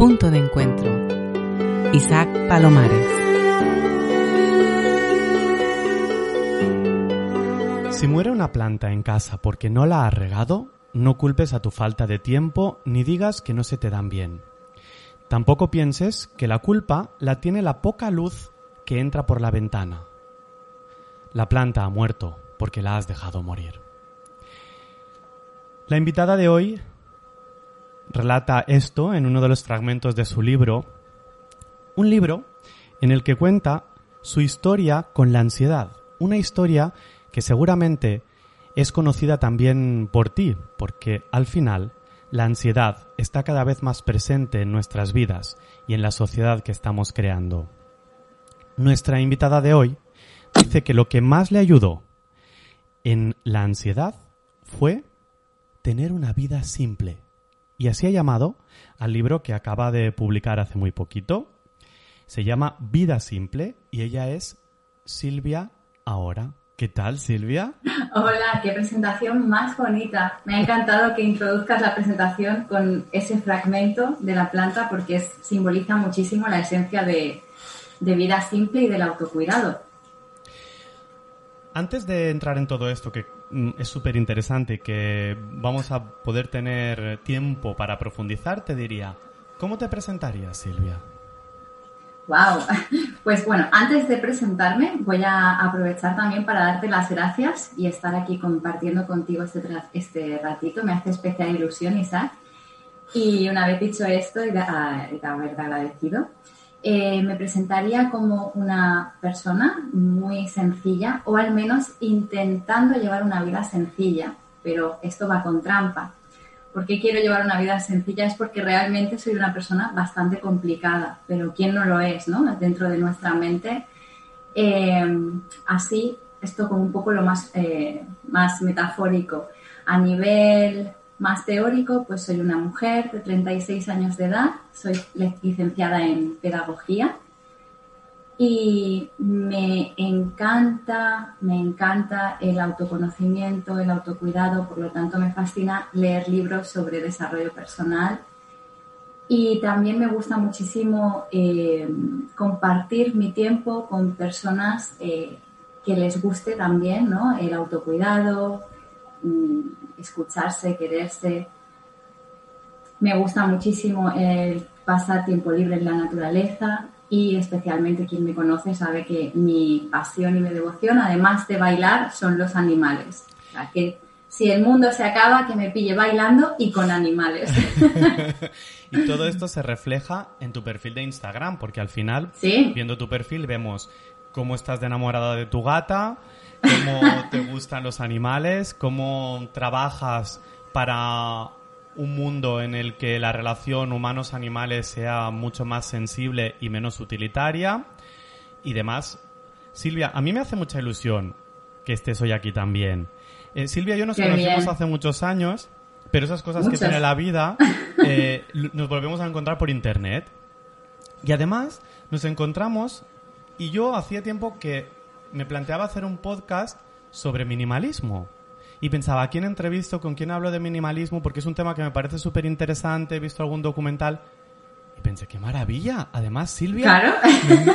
Punto de encuentro. Isaac Palomares. Si muere una planta en casa porque no la has regado, no culpes a tu falta de tiempo ni digas que no se te dan bien. Tampoco pienses que la culpa la tiene la poca luz que entra por la ventana. La planta ha muerto porque la has dejado morir. La invitada de hoy relata esto en uno de los fragmentos de su libro, un libro en el que cuenta su historia con la ansiedad, una historia que seguramente es conocida también por ti, porque al final la ansiedad está cada vez más presente en nuestras vidas y en la sociedad que estamos creando. Nuestra invitada de hoy dice que lo que más le ayudó en la ansiedad fue tener una vida simple. Y así ha llamado al libro que acaba de publicar hace muy poquito. Se llama Vida Simple y ella es Silvia Ahora. ¿Qué tal, Silvia? Hola, qué presentación más bonita. Me ha encantado que introduzcas la presentación con ese fragmento de la planta porque simboliza muchísimo la esencia de, de vida simple y del autocuidado. Antes de entrar en todo esto, que es súper interesante que vamos a poder tener tiempo para profundizar, te diría, ¿cómo te presentarías, Silvia? Wow, pues bueno, antes de presentarme voy a aprovechar también para darte las gracias y estar aquí compartiendo contigo este, este ratito. Me hace especial ilusión, Isaac. Y una vez dicho esto y de, de haber agradecido, eh, me presentaría como una persona muy sencilla o al menos intentando llevar una vida sencilla, pero esto va con trampa. ¿Por qué quiero llevar una vida sencilla? Es porque realmente soy una persona bastante complicada, pero ¿quién no lo es, no? Dentro de nuestra mente. Eh, así, esto como un poco lo más, eh, más metafórico. A nivel más teórico, pues soy una mujer de 36 años de edad, soy licenciada en pedagogía y me encanta, me encanta el autoconocimiento, el autocuidado, por lo tanto me fascina leer libros sobre desarrollo personal y también me gusta muchísimo eh, compartir mi tiempo con personas eh, que les guste también ¿no? el autocuidado, escucharse, quererse. Me gusta muchísimo el pasar tiempo libre en la naturaleza y especialmente quien me conoce sabe que mi pasión y mi devoción, además de bailar, son los animales. O sea, que si el mundo se acaba, que me pille bailando y con animales. y todo esto se refleja en tu perfil de Instagram, porque al final, viendo tu perfil, vemos cómo estás de enamorada de tu gata, cómo te gustan los animales, cómo trabajas para un mundo en el que la relación humanos-animales sea mucho más sensible y menos utilitaria y demás. Silvia, a mí me hace mucha ilusión que estés hoy aquí también. Eh, Silvia y yo nos conocimos hace muchos años, pero esas cosas que tiene la vida eh, nos volvemos a encontrar por internet. Y además nos encontramos y yo hacía tiempo que me planteaba hacer un podcast sobre minimalismo. Y pensaba, ¿a quién entrevisto? ¿Con quién hablo de minimalismo? Porque es un tema que me parece súper interesante. He visto algún documental. Y pensé, qué maravilla. Además, Silvia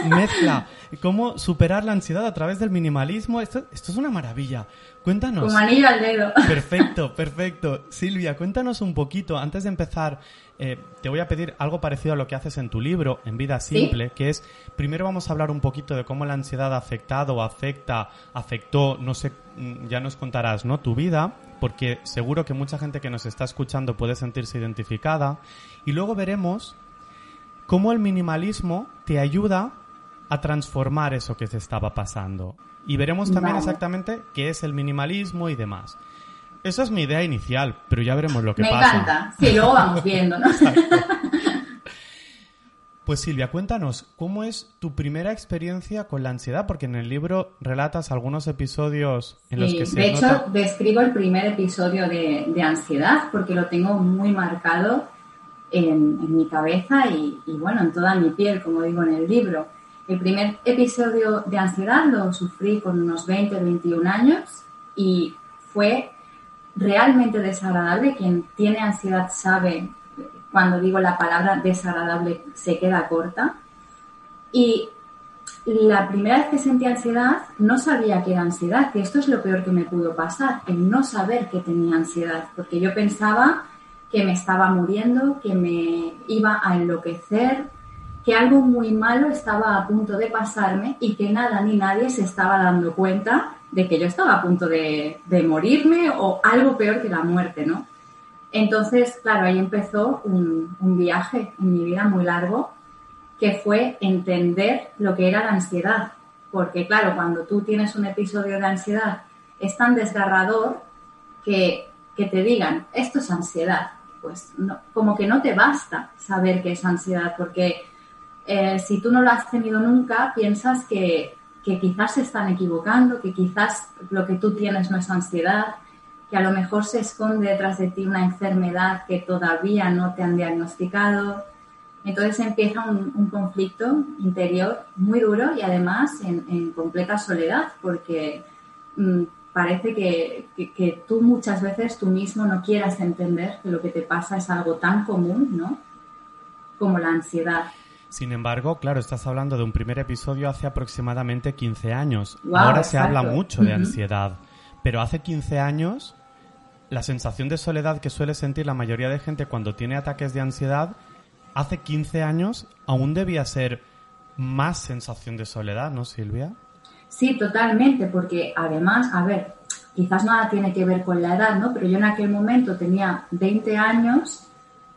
mezcla cómo superar la ansiedad a través del minimalismo. Esto, esto es una maravilla. Cuéntanos. Como anillo al dedo. Perfecto, perfecto. Silvia, cuéntanos un poquito, antes de empezar, eh, te voy a pedir algo parecido a lo que haces en tu libro, En Vida Simple, que es, primero vamos a hablar un poquito de cómo la ansiedad ha afectado, afecta, afectó, no sé, mm, ya nos contarás, ¿no? Tu vida, porque seguro que mucha gente que nos está escuchando puede sentirse identificada. Y luego veremos cómo el minimalismo te ayuda a transformar eso que se estaba pasando. Y veremos también exactamente qué es el minimalismo y demás. Esa es mi idea inicial, pero ya veremos lo que pasa. Me encanta. Sí, luego vamos viendo, ¿no? Pues Silvia, cuéntanos, ¿cómo es tu primera experiencia con la ansiedad? Porque en el libro relatas algunos episodios en los que se De hecho, describo el primer episodio de, ansiedad porque lo tengo muy marcado en, mi cabeza y, y, bueno, en toda mi piel, como digo en el libro. El primer episodio de ansiedad lo sufrí con unos 20, 21 años y fue realmente desagradable. Quien tiene ansiedad sabe cuando digo la palabra desagradable se queda corta. Y la primera vez que sentí ansiedad no sabía que era ansiedad, que esto es lo peor que me pudo pasar, el no saber que tenía ansiedad, porque yo pensaba que me estaba muriendo, que me iba a enloquecer, que algo muy malo estaba a punto de pasarme y que nada ni nadie se estaba dando cuenta de que yo estaba a punto de, morirme o algo peor que la muerte, ¿no? Entonces, claro, ahí empezó un, un viaje en mi vida muy largo que fue entender lo que era la ansiedad. Porque, claro, cuando tú tienes un episodio de ansiedad, es tan desgarrador que, que te digan, esto es ansiedad. Pues no, como que no te basta saber que es ansiedad, porque eh, si tú no lo has tenido nunca, piensas que, que quizás se están equivocando, que quizás lo que tú tienes no es ansiedad, que a lo mejor se esconde detrás de ti una enfermedad que todavía no te han diagnosticado. Entonces empieza un, conflicto interior muy duro y además en, completa soledad, porque mm, parece que, que, tú muchas veces tú mismo no quieras entender que lo que te pasa es algo tan común, ¿no? Como la ansiedad. Sin embargo, claro, estás hablando de un primer episodio hace aproximadamente 15 años. Ahora se habla mucho de ansiedad, pero hace 15 años la sensación de soledad que suele sentir la mayoría de gente cuando tiene ataques de ansiedad, hace 15 años aún debía ser más sensación de soledad, ¿no, Silvia? Sí, totalmente, porque además, a ver, quizás nada tiene que ver con la edad, ¿no? Pero yo en aquel momento tenía 20 años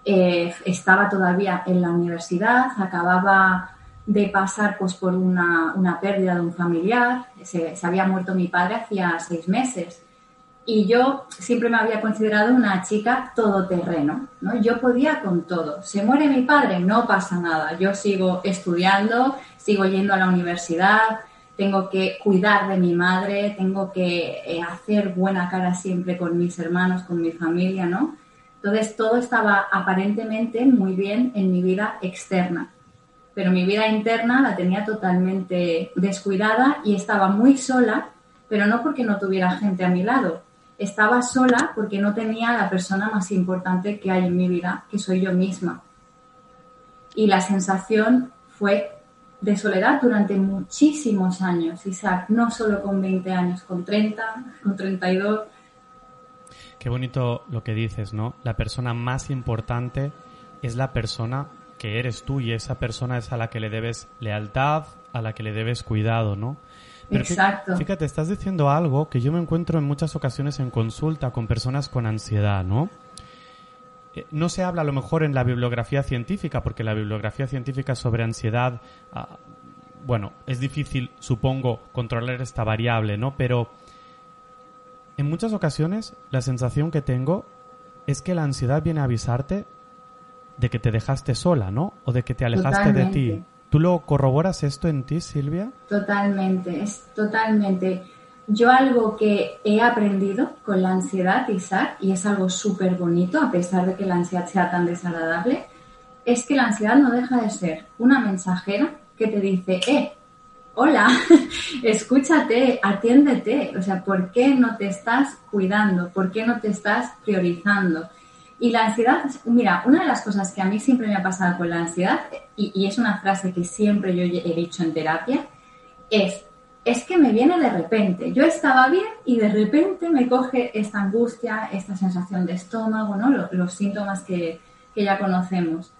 eh, estaba todavía en la universidad, acababa de pasar pues, por una, pérdida de un familiar, se, había muerto mi padre hacía seis meses y yo siempre me había considerado una chica todoterreno, ¿no? Yo podía con todo. Se muere mi padre, no pasa nada. Yo sigo estudiando, sigo yendo a la universidad, tengo que cuidar de mi madre, tengo que eh, hacer buena cara siempre con mis hermanos, con mi familia, ¿no? Entonces todo estaba aparentemente muy bien en mi vida externa, pero mi vida interna la tenía totalmente descuidada y estaba muy sola, pero no porque no tuviera gente a mi lado, estaba sola porque no tenía la persona más importante que hay en mi vida, que soy yo misma. Y la sensación fue de soledad durante muchísimos años, Isaac, no solo con 20 años, con 30, con 32 Qué bonito lo que dices, ¿no? La persona más importante es la persona que eres tú y esa persona es a la que le debes lealtad, a la que le debes cuidado, ¿no? Exacto. Fíjate, estás diciendo algo que yo me encuentro en muchas ocasiones en consulta con personas con ansiedad, ¿no? Eh, no se habla a lo mejor en la bibliografía científica, porque la bibliografía científica sobre ansiedad, ah, bueno, es difícil, supongo, controlar esta variable, ¿no? Pero en muchas ocasiones la sensación que tengo es que la ansiedad viene a avisarte de que te dejaste sola, ¿no? O de que te alejaste de ti. ¿Tú lo corroboras esto en ti, Silvia? Totalmente, es totalmente. Yo algo que he aprendido con la ansiedad, Isaac, y es algo súper bonito, a pesar de que la ansiedad sea tan desagradable, es que la ansiedad no deja de ser una mensajera que te dice, eh, hola, escúchate, atiéndete, o sea, ¿por qué no te estás cuidando? ¿Por qué no te estás priorizando? Y la ansiedad, mira, una de las cosas que a mí siempre me ha pasado con la ansiedad, y, es una frase que siempre yo he dicho en terapia, es, es que me viene de repente. Yo estaba bien y de repente me coge esta angustia, esta sensación de estómago, ¿no? los, síntomas que, que ya conocemos.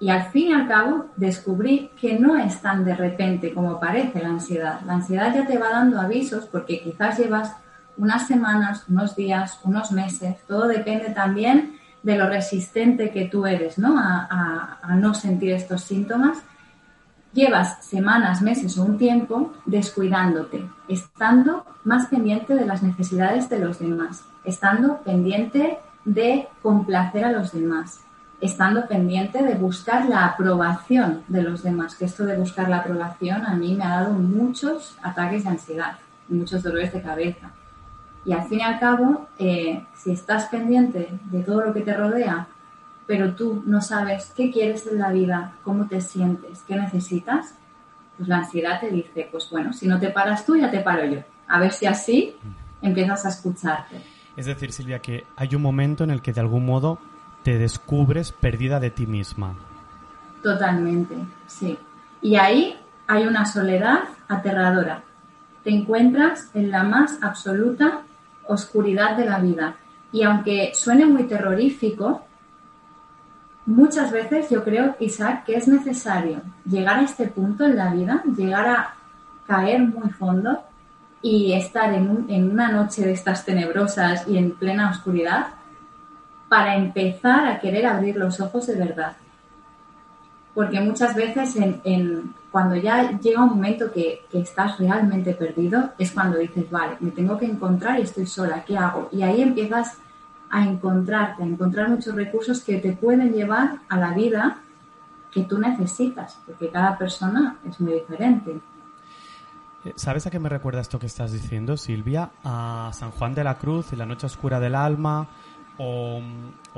Y al fin y al cabo descubrí que no es tan de repente como parece la ansiedad. La ansiedad ya te va dando avisos porque quizás llevas unas semanas, unos días, unos meses. Todo depende también de lo resistente que tú eres ¿no? A no sentir estos síntomas. Llevas semanas, meses o un tiempo descuidándote, estando más pendiente de las necesidades de los demás, estando pendiente de complacer a los demás, estando pendiente de buscar la aprobación de los demás, que esto de buscar la aprobación a mí me ha dado muchos ataques de ansiedad, muchos dolores de cabeza. Y al fin y al cabo, eh, si estás pendiente de todo lo que te rodea, pero tú no sabes qué quieres en la vida, cómo te sientes, qué necesitas, pues la ansiedad te dice, pues bueno, si no te paras tú, ya te paro yo. A ver si así empiezas a escucharte. Es decir, Silvia, que hay un momento en el que de algún modo te descubres perdida de ti misma. Totalmente, sí. Y ahí hay una soledad aterradora. Te encuentras en la más absoluta oscuridad de la vida. Y aunque suene muy terrorífico, muchas veces yo creo, Isaac, que es necesario llegar a este punto en la vida, llegar a caer muy fondo y estar en, en una noche de estas tenebrosas y en plena oscuridad para empezar a querer abrir los ojos de verdad. Porque muchas veces en, cuando ya llega un momento que, que, estás realmente perdido, es cuando dices, vale, me tengo que encontrar y estoy sola, ¿qué hago? Y ahí empiezas a encontrarte, a encontrar muchos recursos que te pueden llevar a la vida que tú necesitas, porque cada persona es muy diferente. Eh, ¿Sabes a qué me recuerda esto que estás diciendo, Silvia? A San Juan de la Cruz y la Noche Oscura del Alma, o,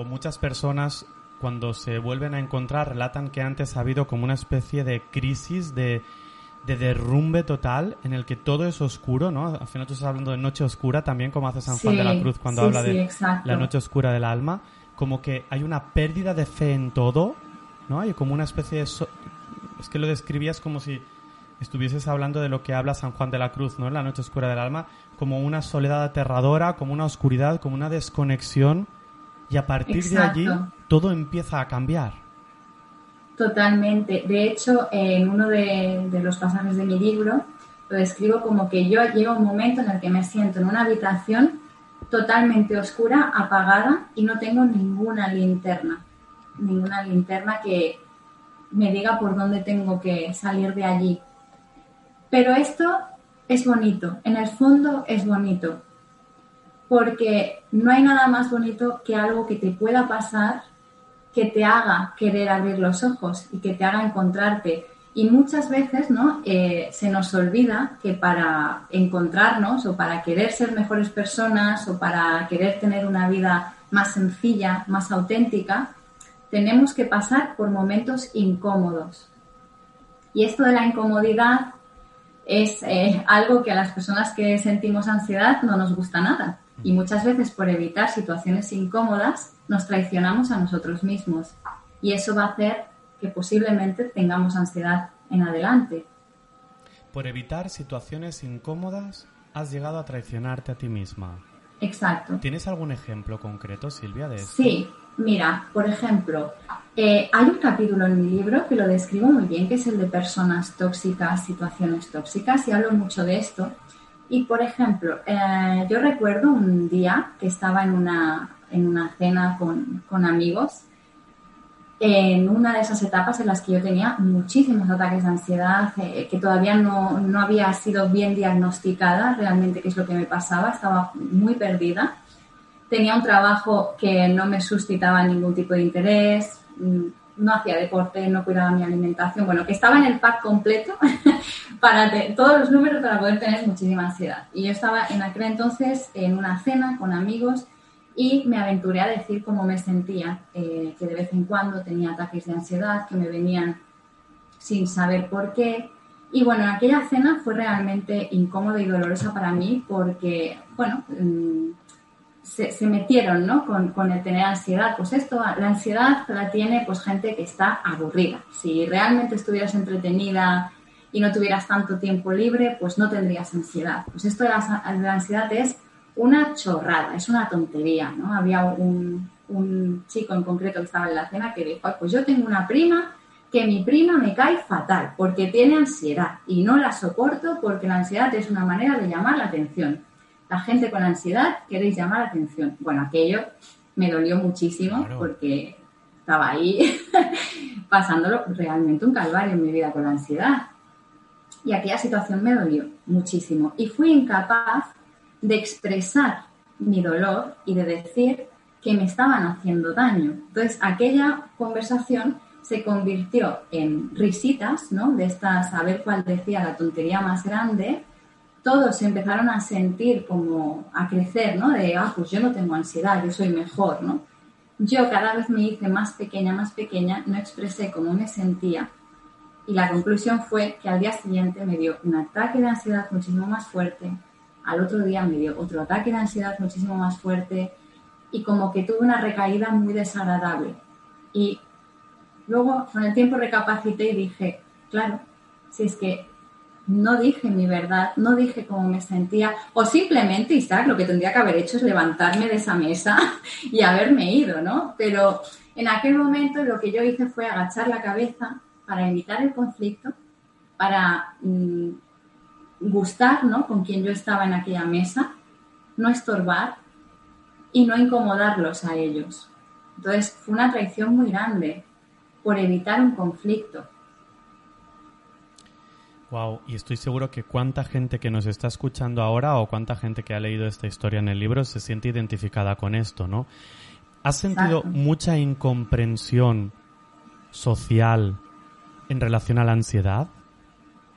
muchas personas cuando se vuelven a encontrar relatan que antes ha habido como una especie de crisis de, derrumbe total en el que todo es oscuro, ¿no? Al final tú estás hablando de noche oscura también, como hace San Juan de la Cruz cuando habla de la noche oscura del alma, como que hay una pérdida de fe en todo, ¿no? Hay como una especie de... Es que lo describías como si estuvieses hablando de lo que habla San Juan de la Cruz, ¿no? En la noche oscura del alma, como una soledad aterradora, como una oscuridad, como una desconexión, y a partir de allí todo empieza a cambiar. Totalmente. De hecho, en uno de, los pasajes de mi libro lo describo como que yo llego un momento en el que me siento en una habitación totalmente oscura, apagada y no tengo ninguna linterna, ninguna linterna que me diga por dónde tengo que salir de allí. Pero esto es bonito, en el fondo es bonito, porque no hay nada más bonito que algo que te pueda pasar que te haga querer abrir los ojos y que te haga encontrarte. Y muchas veces ¿no? Eh, se nos olvida que para encontrarnos o para querer ser mejores personas o para querer tener una vida más sencilla, más auténtica, tenemos que pasar por momentos incómodos. Y esto de la incomodidad es eh, algo que a las personas que sentimos ansiedad no nos gusta nada. Y muchas veces por evitar situaciones incómodas nos traicionamos a nosotros mismos. Y eso va a hacer que posiblemente tengamos ansiedad en adelante. Por evitar situaciones incómodas has llegado a traicionarte a ti misma. Exacto. ¿Tienes algún ejemplo concreto, Silvia, de esto? Sí, mira, por ejemplo, eh, hay un capítulo en mi libro que lo describo muy bien, que es el de personas tóxicas, situaciones tóxicas, y hablo mucho de esto. Y, por ejemplo, eh, yo recuerdo un día que estaba en una, en una cena con, con amigos en una de esas etapas en las que yo tenía muchísimos ataques de ansiedad, eh, que todavía no, no, había sido bien diagnosticada realmente qué es lo que me pasaba, estaba muy perdida. Tenía un trabajo que no me suscitaba ningún tipo de interés, mm, no hacía deporte, no cuidaba mi alimentación, bueno, que estaba en el pack completo para todos los números para poder tener muchísima ansiedad. Y yo estaba en aquel entonces en una cena con amigos y me aventuré a decir cómo me sentía, eh, que de vez en cuando tenía ataques de ansiedad que me venían sin saber por qué. Y bueno, aquella cena fue realmente incómoda y dolorosa para mí porque, bueno, mm, se, metieron ¿no? con, con, el tener ansiedad. Pues esto, la ansiedad la tiene pues gente que está aburrida. Si realmente estuvieras entretenida y no tuvieras tanto tiempo libre, pues no tendrías ansiedad. Pues esto de de la ansiedad es una chorrada, es una tontería, ¿no? Había un, chico en concreto que estaba en la cena que dijo, pues yo tengo una prima que mi prima me cae fatal porque tiene ansiedad y no la soporto porque la ansiedad es una manera de llamar la atención. La gente con ansiedad queréis llamar la atención. Bueno, aquello me dolió muchísimo porque estaba ahí pasándolo realmente un calvario en mi vida con la ansiedad. Y aquella situación me dolió muchísimo y fui incapaz de expresar mi dolor y de decir que me estaban haciendo daño. Entonces, aquella conversación se convirtió en risitas, ¿no? De estas, a ver cuál decía la tontería más grande. Todos se empezaron a sentir como a crecer, ¿no? De, ah, pues yo no tengo ansiedad, yo soy mejor, ¿no? Yo cada vez me hice más pequeña, más pequeña, no expresé cómo me sentía y la conclusión fue que al día siguiente me dio un ataque de ansiedad muchísimo más fuerte, al otro día me dio otro ataque de ansiedad muchísimo más fuerte y como que tuve una recaída muy desagradable. Y luego con el tiempo recapacité y dije, claro, si es que no dije mi verdad, no dije cómo me sentía, o simplemente, Isaac, lo que tendría que haber hecho es levantarme de esa mesa y haberme ido, ¿no? Pero en aquel momento lo que yo hice fue agachar la cabeza para evitar el conflicto, para mm, gustar, ¿no? Con quien yo estaba en aquella mesa, no estorbar y no incomodarlos a ellos. Entonces fue una traición muy grande por evitar un conflicto. Wow, y estoy seguro que cuánta gente que nos está escuchando ahora o cuánta gente que ha leído esta historia en el libro se siente identificada con esto, ¿no? ¿Has sentido mucha incomprensión social en relación a la ansiedad?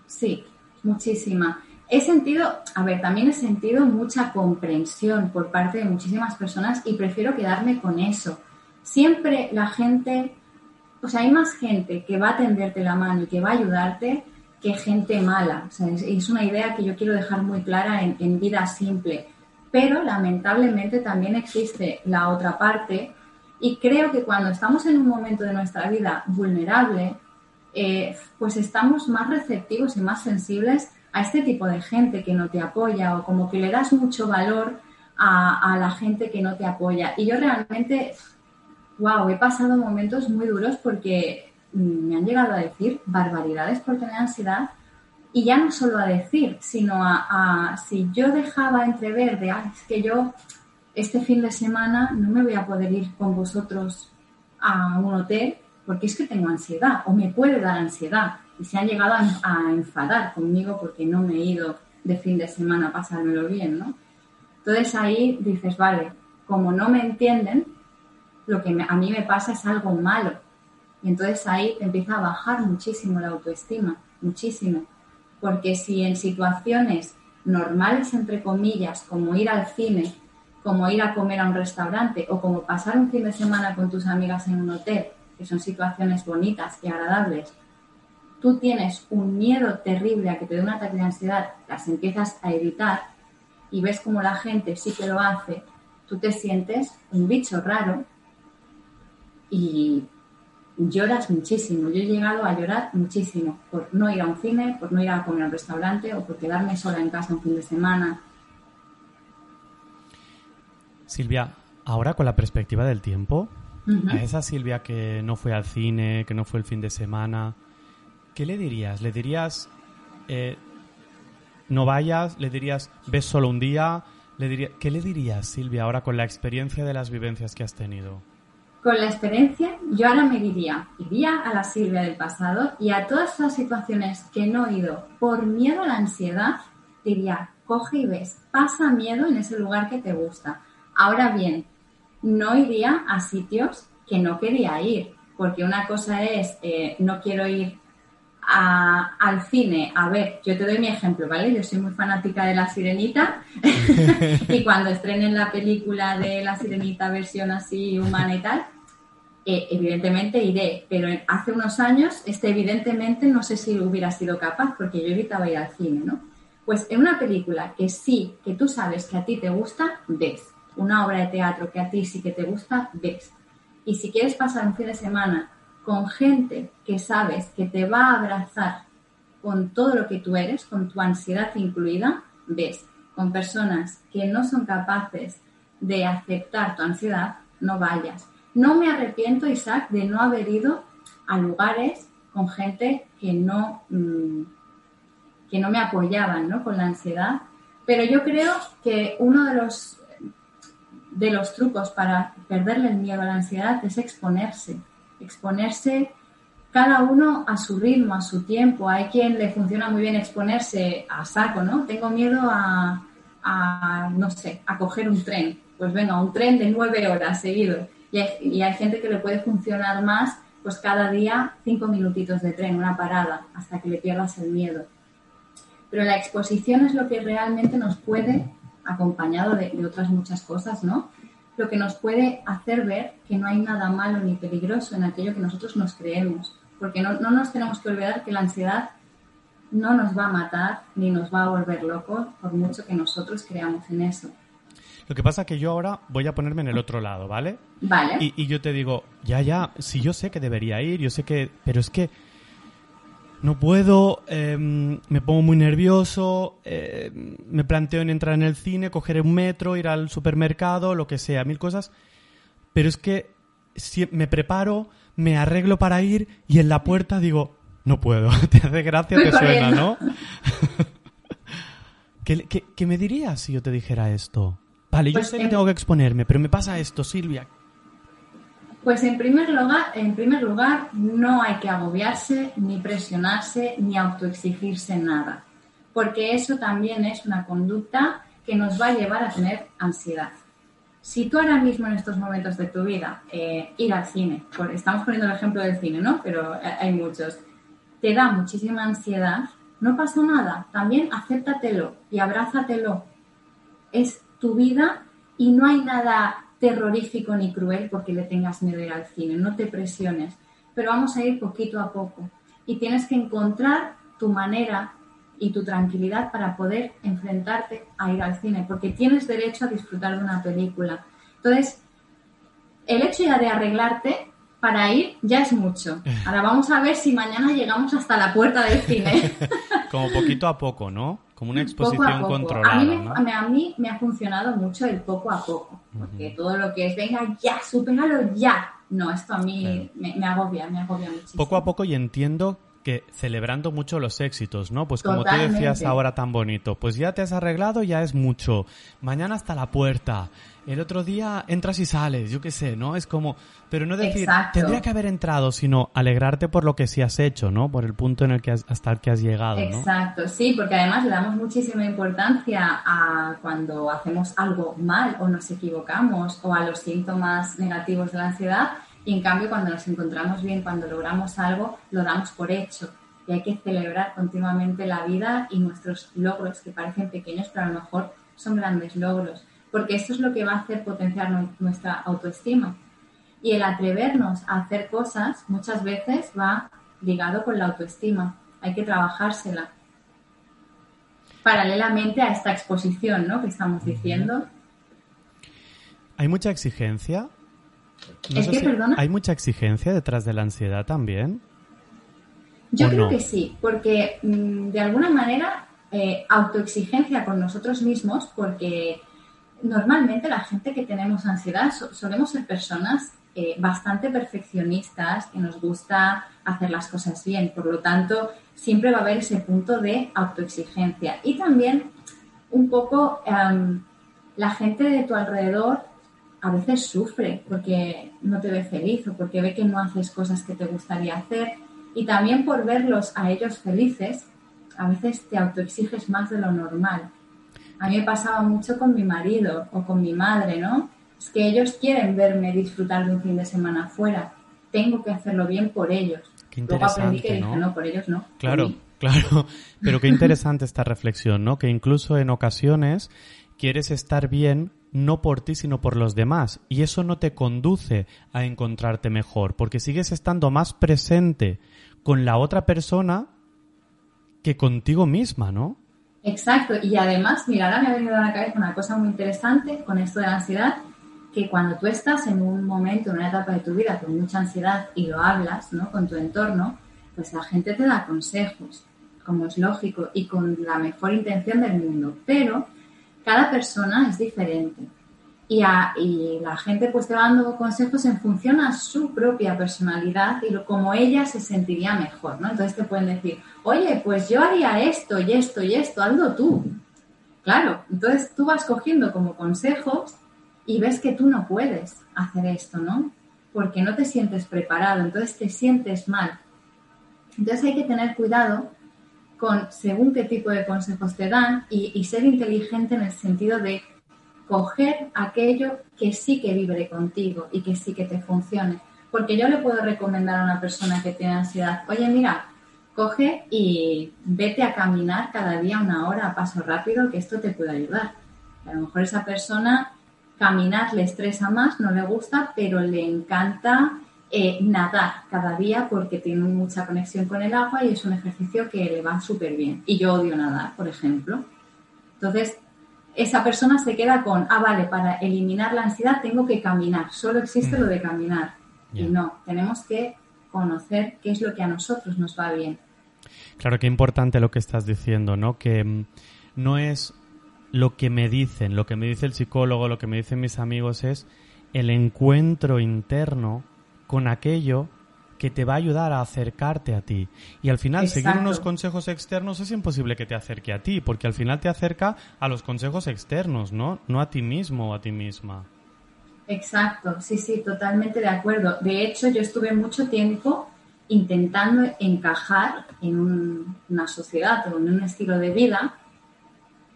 Sí, muchísima. He sentido, a ver, también he sentido mucha comprensión por parte de muchísimas personas y prefiero quedarme con eso. Siempre la gente, o sea, hay más gente que va a tenderte la mano y que va a ayudarte que gente mala. es, una idea que yo quiero dejar muy clara en, vida simple. Pero lamentablemente también existe la otra parte y creo que cuando estamos en un momento de nuestra vida vulnerable, eh, pues estamos más receptivos y más sensibles a este tipo de gente que no te apoya o como que le das mucho valor a, la gente que no te apoya. Y yo realmente, wow, he pasado momentos muy duros porque me han llegado a decir barbaridades por tener ansiedad y ya no solo a decir, sino a, si yo dejaba entrever de, es que yo este fin de semana no me voy a poder ir con vosotros a un hotel porque es que tengo ansiedad o me puede dar ansiedad y se han llegado a, enfadar conmigo porque no me he ido de fin de semana a pasármelo bien, ¿no? Entonces ahí dices, vale, como no me entienden, lo que a mí me pasa es algo malo y entonces ahí empieza a bajar muchísimo la autoestima, muchísimo. Porque si en situaciones normales, entre comillas, como ir al cine, como ir a comer a un restaurante o como pasar un fin de semana con tus amigas en un hotel, que son situaciones bonitas y agradables, tú tienes un miedo terrible a que te dé un ataque de ansiedad, las empiezas a evitar y ves como la gente sí que lo hace, tú te sientes un bicho raro y lloras muchísimo. Yo he llegado a llorar muchísimo por no ir a un cine, por no ir a comer a un restaurante o por quedarme sola en casa un fin de semana. Silvia, ahora con la perspectiva del tiempo, a esa Silvia que no fue al cine, que no fue el fin de semana, ¿qué le dirías? ¿Le dirías eh, no vayas? ¿Le dirías ves solo un día? ¿Le diría, ¿Qué le dirías, Silvia, ahora con la experiencia de las vivencias que has tenido? Con la experiencia, yo ahora me diría, iría a la Silvia del pasado y a todas las situaciones que no he ido por miedo a la ansiedad, diría, coge y ves, pasa miedo en ese lugar que te gusta. Ahora bien, no iría a sitios que no quería ir, porque una cosa es, eh, no quiero ir al cine. A ver, yo te doy mi ejemplo, ¿vale? Yo soy muy fanática de La Sirenita y cuando estrenen la película de La Sirenita versión así humana y tal, eh, evidentemente iré, pero hace unos años, este evidentemente no sé si hubiera sido capaz porque yo evitaba ir al cine, ¿no? Pues en una película que sí, que tú sabes que a ti te gusta, ves. Una obra de teatro que a ti sí que te gusta, ves. Y si quieres pasar un fin de semana con gente que sabes que te va a abrazar con todo lo que tú eres, con tu ansiedad incluida, ves. Con personas que no son capaces de aceptar tu ansiedad, no vayas. No me arrepiento, Isaac, de no haber ido a lugares con gente que no, mm, que no me apoyaban ¿no? con la ansiedad. Pero yo creo que uno de los, de los trucos para perderle el miedo a la ansiedad es exponerse exponerse cada uno a su ritmo, a su tiempo. Hay quien le funciona muy bien exponerse a saco, ¿no? Tengo miedo a, no sé, a coger un tren. Pues venga, un tren de nueve horas seguido. Y hay, gente que le puede funcionar más, pues cada día cinco minutitos de tren, una parada, hasta que le pierdas el miedo. Pero la exposición es lo que realmente nos puede, acompañado de, de otras muchas cosas, ¿no? lo que nos puede hacer ver que no hay nada malo ni peligroso en aquello que nosotros nos creemos. Porque no, nos tenemos que olvidar que la ansiedad no nos va a matar ni nos va a volver locos por mucho que nosotros creamos en eso. Lo que pasa es que yo ahora voy a ponerme en el otro lado, ¿vale? Vale. Y, yo te digo, ya, ya, si yo sé que debería ir, yo sé que... Pero es que no puedo, em, me pongo muy nervioso, em, me planteo en entrar en el cine, coger un metro, ir al supermercado, lo que sea, mil cosas. Pero es que si me preparo, me arreglo para ir y en la puerta digo, no puedo. Te hace gracia, te suena, ¿no? ¿Qué, me dirías si yo te dijera esto? Vale, yo pues sé que tengo que exponerme, pero me pasa esto, Silvia. Pues en primer lugar, en primer lugar, no hay que agobiarse, ni presionarse, ni autoexigirse nada, porque eso también es una conducta que nos va a llevar a tener ansiedad. Si tú ahora mismo en estos momentos de tu vida eh, ir al cine, estamos poniendo el ejemplo del cine, ¿no? Pero hay muchos, te da muchísima ansiedad, no pasa nada, también acéptatelo y abrázatelo. Es tu vida y no hay nada terrorífico ni cruel porque le tengas miedo a ir al cine, no te presiones, pero vamos a ir poquito a poco y tienes que encontrar tu manera y tu tranquilidad para poder enfrentarte a ir al cine, porque tienes derecho a disfrutar de una película. Entonces, el hecho ya de arreglarte para ir ya es mucho. Ahora vamos a ver si mañana llegamos hasta la puerta del cine. Como poquito a poco, ¿no? Como una exposición controlada. A mí, me, a mí me ha funcionado mucho el poco a poco, porque todo lo que es, venga ya, supéralo ya. No, esto a mí me, me, agobia, me agobia muchísimo. Poco a poco y entiendo que celebrando mucho los éxitos, ¿no? Pues como tú decías ahora tan bonito, pues ya te has arreglado, ya es mucho. Mañana hasta la puerta. El otro día entras y sales, yo qué sé, ¿no? Es como, pero no decir, tendría que haber entrado, sino alegrarte por lo que sí has hecho, ¿no? Por el punto en el que has, hasta el que has llegado, ¿no? Exacto, sí, porque además le damos muchísima importancia a cuando hacemos algo mal o nos equivocamos o a los síntomas negativos de la ansiedad y en cambio, cuando nos encontramos bien, cuando logramos algo, lo damos por hecho. Y hay que celebrar continuamente la vida y nuestros logros, que parecen pequeños, pero a lo mejor son grandes logros. Porque esto es lo que va a hacer potenciar nuestra autoestima. Y el atrevernos a hacer cosas muchas veces va ligado con la autoestima. Hay que trabajársela. Paralelamente a esta exposición ¿no? que estamos diciendo. ¿Hay mucha exigencia ¿Hay mucha exigencia detrás de la ansiedad también? Yo creo que sí, porque mm, de alguna manera eh, autoexigencia con nosotros mismos, porque normalmente la gente que tenemos ansiedad solemos ser personas eh, bastante perfeccionistas, que nos gusta hacer las cosas bien, por lo tanto siempre va a haber ese punto de autoexigencia. Y también un poco em, la gente de tu alrededor a veces sufre porque no te ve feliz o porque ve que no haces cosas que te gustaría hacer y también por verlos a ellos felices, a veces te autoexiges más de lo normal. A mí me pasaba mucho con mi marido o con mi madre, ¿no? Es que ellos quieren verme disfrutar de un fin de semana fuera. Tengo que hacerlo bien por ellos. Qué Luego aprendí que ¿no? no, por ellos no. Claro, claro. Pero qué interesante esta reflexión, ¿no? Que incluso en ocasiones quieres estar bien no por ti, sino por los demás. Y eso no te conduce a encontrarte mejor, porque sigues estando más presente con la otra persona que contigo misma, ¿no? Exacto. Y además, mira, ahora me ha venido a la cabeza una cosa muy interesante con esto de la ansiedad, que cuando tú estás en un momento, en una etapa de tu vida con mucha ansiedad y lo hablas, ¿no? Con tu entorno, pues la gente te da consejos, como es lógico, y con la mejor intención del mundo. Pero cada persona es diferente. Y, la gente pues te va dando consejos en función a su propia personalidad y lo, como ella se sentiría mejor, ¿no? Entonces te pueden decir, oye, pues yo haría esto y esto y esto, hazlo tú. Claro, entonces tú vas cogiendo como consejos y ves que tú no puedes hacer esto, ¿no? Porque no te sientes preparado, entonces te sientes mal. Entonces hay que tener cuidado con según qué tipo de consejos te dan y, ser inteligente en el sentido de coger aquello que sí que vibre contigo y que sí que te funcione. Porque yo le puedo recomendar a una persona que tiene ansiedad, oye, mira, coge y vete a caminar cada día una hora a paso rápido, que esto te puede ayudar. A lo mejor esa persona caminar le estresa más, no le gusta, pero le encanta eh, nadar cada día porque tiene mucha conexión con el agua y es un ejercicio que le va súper bien. Y yo odio nadar, por ejemplo. Entonces, esa persona se queda con, ah, vale, para eliminar la ansiedad tengo que caminar, solo existe lo de caminar. Y no, tenemos que conocer qué es lo que a nosotros nos va bien. Claro, qué importante lo que estás diciendo, ¿no? Que mm, no es lo que me dicen, lo que me dice el psicólogo, lo que me dicen mis amigos es el encuentro interno con aquello que te va a ayudar a acercarte a ti. Y al final, seguir unos consejos externos es imposible que te acerque a ti, porque al final te acerca a los consejos externos, ¿no? No a ti mismo o a ti misma. Exacto, sí, sí, totalmente de acuerdo. De hecho, yo estuve mucho tiempo intentando encajar en una sociedad o en un estilo de vida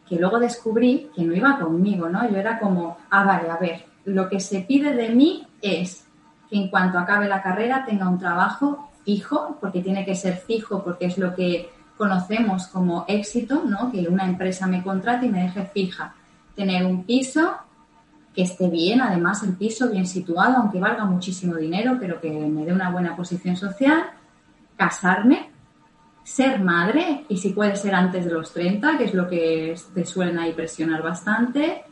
que luego descubrí que no iba conmigo, ¿no? Yo era como, ah, vale, a ver, lo que se pide de mí es que en cuanto acabe la carrera tenga un trabajo fijo, porque tiene que ser fijo, porque es lo que conocemos como éxito, ¿no? Que una empresa me contrate y me deje fija. Tener un piso que esté bien, además el piso bien situado, aunque valga muchísimo dinero, pero que me dé una buena posición social, casarme, ser madre, y si puede ser antes de los 30, que es lo que te suelen ahí presionar bastante,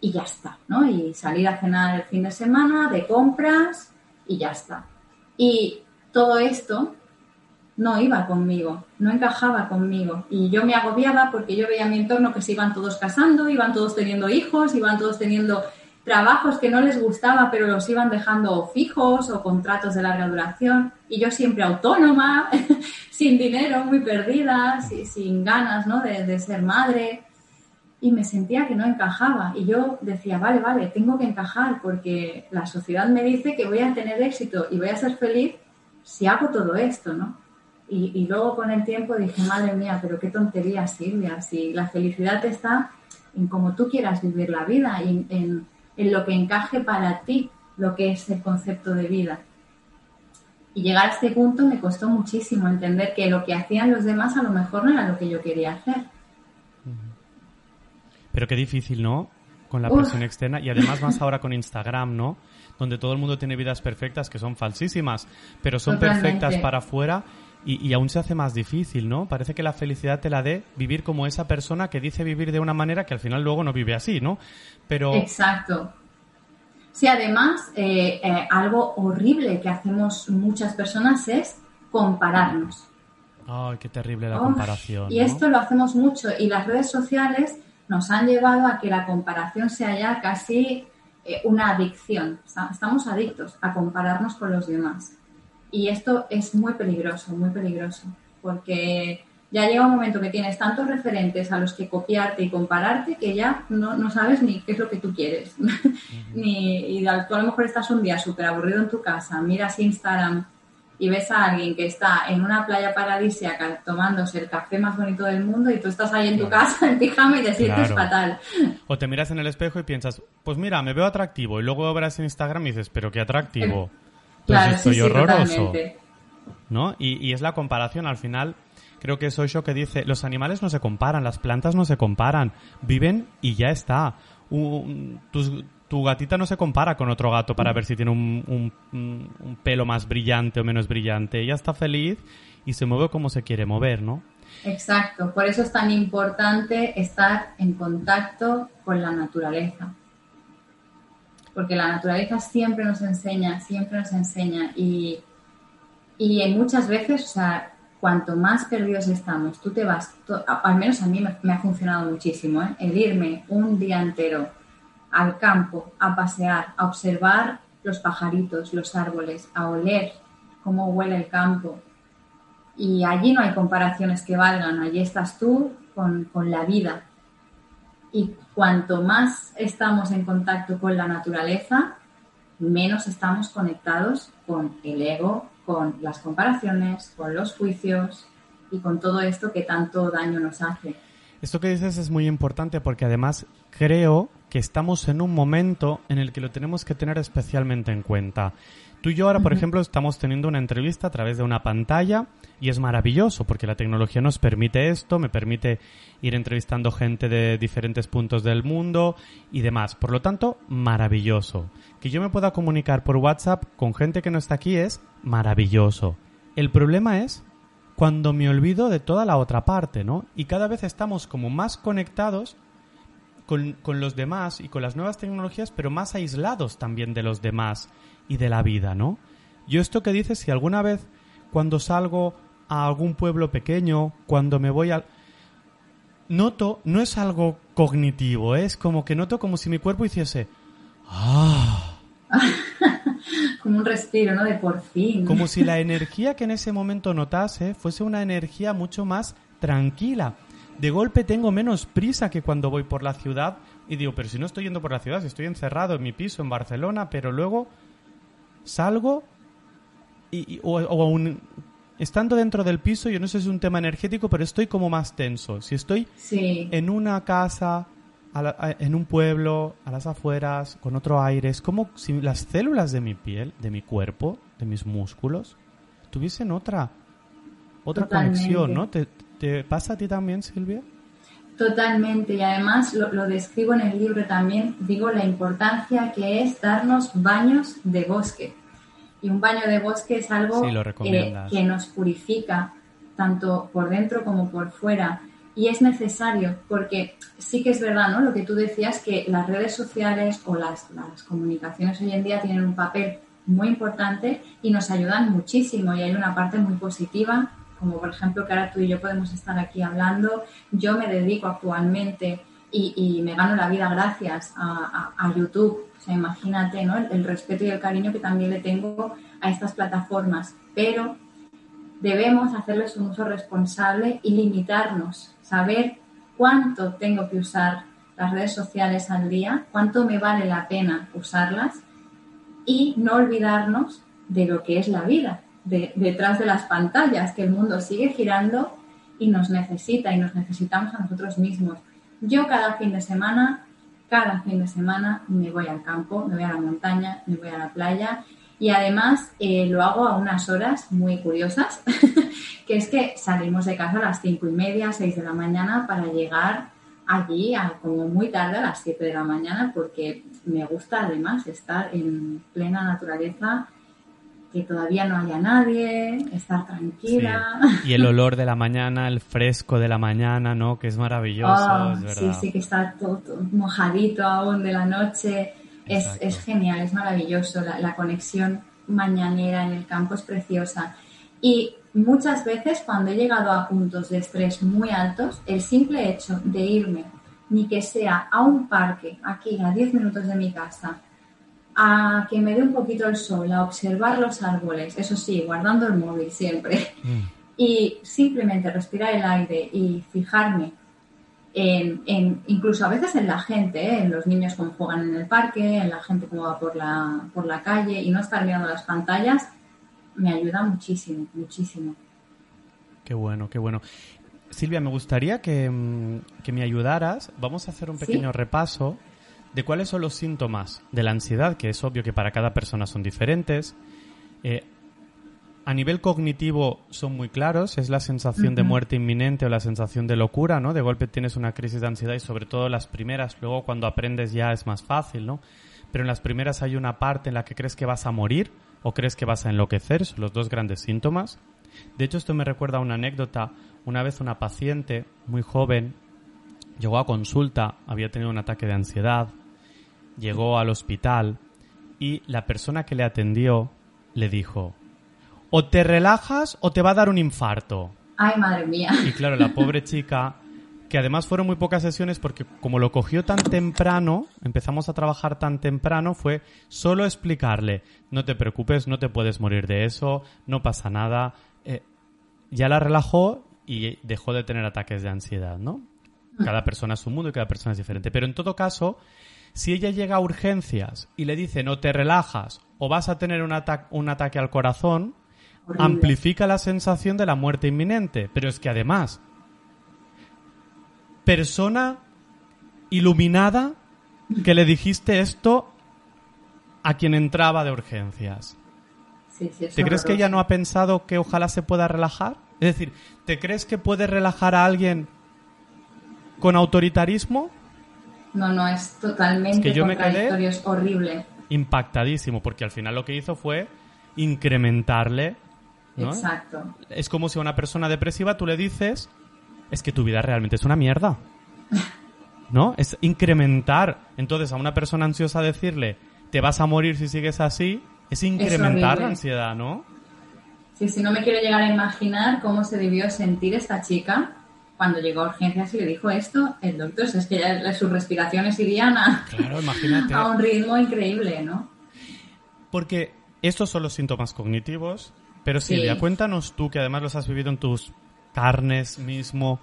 y ya está, ¿no? Y salir a cenar el fin de semana, de compras, y ya está. Y todo esto no iba conmigo, no encajaba conmigo. Y yo me agobiaba porque yo veía mi entorno que se iban todos casando, iban todos teniendo hijos, iban todos teniendo trabajos que no les gustaba, pero los iban dejando fijos o contratos de larga duración. Y yo siempre autónoma, sin dinero, muy perdida, sin ganas ¿no? de, ser madre. Y me sentía que no encajaba. Y yo decía, vale, vale, tengo que encajar porque la sociedad me dice que voy a tener éxito y voy a ser feliz si hago todo esto, ¿no? Y, y luego con el tiempo dije, madre mía, pero qué tontería, Silvia, si la felicidad está en cómo tú quieras vivir la vida, y en en lo que encaje para ti lo que es el concepto de vida. Y llegar a este punto me costó muchísimo entender que lo que hacían los demás a lo mejor no era lo que yo quería hacer. Pero qué difícil, ¿no? Con la presión externa y además más ahora con Instagram, ¿no? Donde todo el mundo tiene vidas perfectas que son falsísimas, pero son perfectas para afuera y, y, aún se hace más difícil, ¿no? Parece que la felicidad te la dé vivir como esa persona que dice vivir de una manera que al final luego no vive así, ¿no? Pero... Exacto. Sí, además, eh, eh, algo horrible que hacemos muchas personas es compararnos. Ay, qué terrible la comparación. Y esto lo hacemos mucho y las redes sociales nos han llevado a que la comparación sea ya casi eh, una adicción. Estamos adictos a compararnos con los demás. Y esto es muy peligroso, muy peligroso, porque ya llega un momento que tienes tantos referentes a los que copiarte y compararte que ya no, sabes ni qué es lo que tú quieres. ni, y tú a lo mejor estás un día súper aburrido en tu casa, miras Instagram y ves a alguien que está en una playa paradisíaca tomándose el café más bonito del mundo y tú estás ahí en tu casa en pijama y te sientes fatal. O te miras en el espejo y piensas, pues mira, me veo atractivo. Y luego verás en Instagram y dices, pero qué atractivo. Claro, estoy sí, horroroso. ¿No? Y, y, es la comparación al final. Creo que es Osho que dice, los animales no se comparan, las plantas no se comparan, viven y ya está. Tu gatita no se compara con otro gato para ver si tiene un, un, pelo más brillante o menos brillante. Ella está feliz y se mueve como se quiere mover, ¿no? Exacto, por eso es tan importante estar en contacto con la naturaleza porque la naturaleza siempre nos enseña, siempre nos enseña y, y muchas veces, o sea, cuanto más perdidos estamos, tú te vas, al menos a mí me, ha funcionado muchísimo, ¿eh? el irme un día entero al campo, a pasear, a observar los pajaritos, los árboles, a oler cómo huele el campo. Y allí no hay comparaciones que valgan, allí estás tú con, con la vida, y cuanto más estamos en contacto con la naturaleza, menos estamos conectados con el ego, con las comparaciones, con los juicios y con todo esto que tanto daño nos hace. Esto que dices es muy importante porque además creo que estamos en un momento en el que lo tenemos que tener especialmente en cuenta. Tú y yo ahora, por ejemplo, estamos teniendo una entrevista a través de una pantalla y es maravilloso porque la tecnología nos permite esto, me permite ir entrevistando gente de diferentes puntos del mundo y demás. Por lo tanto, maravilloso. Que yo me pueda comunicar por WhatsApp con gente que no está aquí es maravilloso. El problema es cuando me olvido de toda la otra parte, ¿no? Y cada vez estamos como más conectados con, con, los demás y con las nuevas tecnologías, pero más aislados también de los demás y de la vida, ¿no? Yo esto que dices, si alguna vez cuando salgo a algún pueblo pequeño, cuando me voy al... Noto, no es algo cognitivo, ¿eh? es como que noto como si mi cuerpo hiciese... ¡Ah! como un respiro, ¿no? De por fin. Como si la energía que en ese momento notase fuese una energía mucho más tranquila. De golpe tengo menos prisa que cuando voy por la ciudad y digo, pero si no estoy yendo por la ciudad, si estoy encerrado en mi piso en Barcelona, pero luego salgo y, o, aún estando dentro del piso, yo no sé si es un tema energético, pero estoy como más tenso. Si estoy en una casa, en un pueblo, a las afueras, con otro aire, es como si las células de mi piel, de mi cuerpo, de mis músculos, tuviesen otra, otra conexión, ¿no? ¿Te, ¿Te, pasa a ti también, Silvia? Totalmente, y además lo, lo, describo en el libro también, digo la importancia que es darnos baños de bosque. Y un baño de bosque es algo que nos purifica tanto por dentro como por fuera. Y es necesario porque sí que es verdad, ¿no? Lo que tú decías, que las redes sociales o las, las comunicaciones hoy en día tienen un papel muy importante y nos ayudan muchísimo. Y hay una parte muy positiva, como por ejemplo que ahora tú y yo podemos estar aquí hablando. Yo me dedico actualmente y, me gano la vida gracias a YouTube imagínate ¿no? el, respeto y el cariño que también le tengo a estas plataformas, pero debemos hacerles un uso responsable y limitarnos, saber cuánto tengo que usar las redes sociales al día, cuánto me vale la pena usarlas y no olvidarnos de lo que es la vida, detrás de las pantallas, que el mundo sigue girando y nos necesita y nos necesitamos a nosotros mismos. Yo cada fin de semana cada fin de semana me voy al campo, me voy a la montaña, me voy a la playa y además eh, lo hago a unas horas muy curiosas, que es que salimos de casa a las cinco y media, seis de la mañana para llegar allí a como muy tarde a las siete de la mañana porque me gusta además estar en plena naturaleza que todavía no haya nadie, estar tranquila. Y el olor de la mañana, el fresco de la mañana, ¿no? Que es maravilloso, ah, Sí, sí, que está todo, mojadito aún de la noche. Es, es, genial, es maravilloso. La, la conexión mañanera en el campo es preciosa. Y muchas veces cuando he llegado a puntos de estrés muy altos, el simple hecho de irme, ni que sea a un parque, aquí a 10 minutos de mi casa, a que me dé un poquito el sol, a observar los árboles, eso sí, guardando el móvil siempre, mm. y simplemente respirar el aire y fijarme en, incluso a veces en la gente, ¿eh? en los niños como juegan en el parque, en la gente como va por la, por la calle y no estar mirando las pantallas, me ayuda muchísimo, muchísimo. Qué bueno, qué bueno. Silvia, me gustaría que, mm, que me ayudaras. Vamos a hacer un pequeño repaso de cuáles son los síntomas de la ansiedad, que es obvio que para cada persona son diferentes. Eh, a nivel cognitivo son muy claros, es la sensación de muerte inminente o la sensación de locura, ¿no? De golpe tienes una crisis de ansiedad y sobre todo las primeras, luego cuando aprendes ya es más fácil, ¿no? Pero en las primeras hay una parte en la que crees que vas a morir o crees que vas a enloquecer, son los dos grandes síntomas. De hecho, esto me recuerda a una anécdota. Una vez una paciente muy joven llegó a consulta, había tenido un ataque de ansiedad, llegó al hospital y la persona que le atendió le dijo, o te relajas o te va a dar un infarto. Ay, madre mía. Y claro, la pobre chica, que además fueron muy pocas sesiones porque como lo cogió tan temprano, empezamos a trabajar tan temprano, fue solo explicarle, no te preocupes, no te puedes morir de eso, no pasa nada. Eh, ya la relajó y dejó de tener ataques de ansiedad, ¿no? Cada persona es un mundo y cada persona es diferente. Pero en todo caso, si ella llega a urgencias y le dice no te relajas o vas a tener un, un ataque al corazón, amplifica la sensación de la muerte inminente. Pero es que además, persona iluminada que le dijiste esto a quien entraba de urgencias. ¿Te crees que ella no ha pensado que ojalá se pueda relajar? Es decir, ¿te crees que puede relajar a alguien con autoritarismo? No, no, es totalmente que yo me quedé es horrible. Impactadísimo, porque al final lo que hizo fue incrementarle. Exacto. Es como si a una persona depresiva tú le dices, es que tu vida realmente es una mierda. ¿no? Es incrementar. Entonces, a una persona ansiosa decirle, te vas a morir si sigues así, es incrementar la ansiedad, ¿no? Sí, si no me quiero llegar a imaginar cómo se debió sentir esta chica cuando llegó a urgencias y le dijo esto, el doctor, es que ya sus respiraciones irían a, a un ritmo increíble, ¿no? Porque estos son los síntomas cognitivos, pero Silvia, cuéntanos tú, que además los has vivido en tus carnes mismo,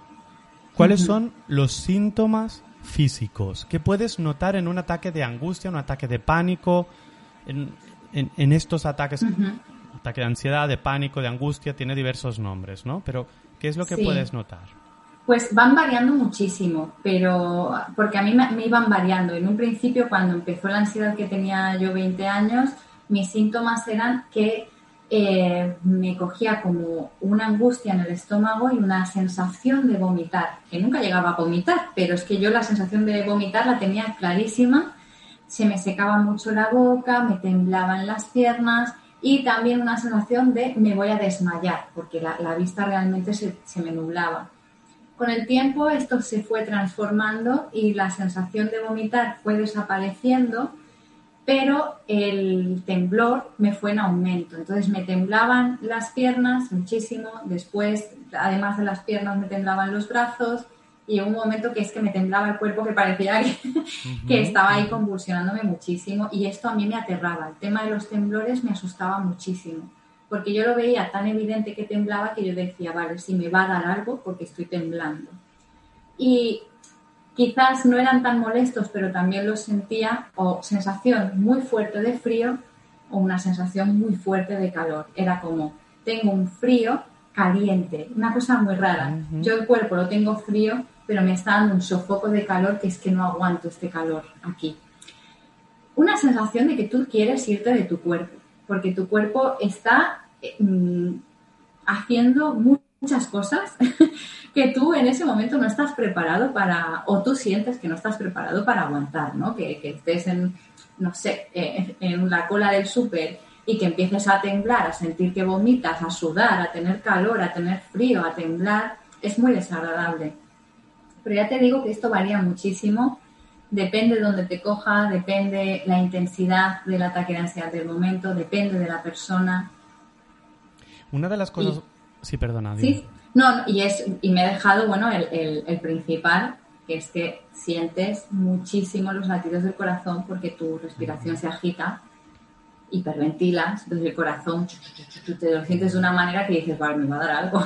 ¿cuáles son los síntomas físicos que puedes notar en un ataque de angustia, un ataque de pánico, en, en, estos ataques, ataque de ansiedad, de pánico, de angustia, tiene diversos nombres, ¿no? Pero, ¿qué es lo que puedes notar? Pues van variando muchísimo, pero porque a mí me, iban variando. En un principio, cuando empezó la ansiedad que tenía yo 20 años, mis síntomas eran que eh, me cogía como una angustia en el estómago y una sensación de vomitar, que nunca llegaba a vomitar, pero es que yo la sensación de vomitar la tenía clarísima, se me secaba mucho la boca, me temblaban las piernas y también una sensación de me voy a desmayar, porque la, vista realmente se, se me nublaba. Con el tiempo esto se fue transformando y la sensación de vomitar fue desapareciendo, pero el temblor me fue en aumento. Entonces me temblaban las piernas muchísimo, después, además de las piernas, me temblaban los brazos y un momento que es que me temblaba el cuerpo que parecía que, que estaba ahí convulsionándome muchísimo y esto a mí me aterraba. El tema de los temblores me asustaba muchísimo porque yo lo veía tan evidente que temblaba que yo decía, vale, si me va a dar algo porque estoy temblando. Y quizás no eran tan molestos, pero también los sentía o sensación muy fuerte de frío o una sensación muy fuerte de calor. Era como, tengo un frío caliente, una cosa muy rara. Yo el cuerpo lo tengo frío, pero me está dando un sofoco de calor que es que no aguanto este calor aquí. Una sensación de que tú quieres irte de tu cuerpo porque tu cuerpo está eh, mm, haciendo muchas cosas que tú en ese momento no estás preparado para, o tú sientes que no estás preparado para aguantar, ¿no? Que, estés en, no sé, eh, en la cola del súper y que empieces a temblar, a sentir que vomitas, a sudar, a tener calor, a tener frío, a temblar, es muy desagradable. Pero ya te digo que esto varía muchísimo depende de dónde te coja, depende la intensidad del ataque de ansiedad del momento, depende de la persona. Una de las cosas... sí, perdona. Sí, no, y, es, y me he dejado, bueno, el, el, principal, que es que sientes muchísimo los latidos del corazón porque tu respiración se agita, hiperventilas, entonces el corazón te lo sientes de una manera que dices, vale, me va a dar algo.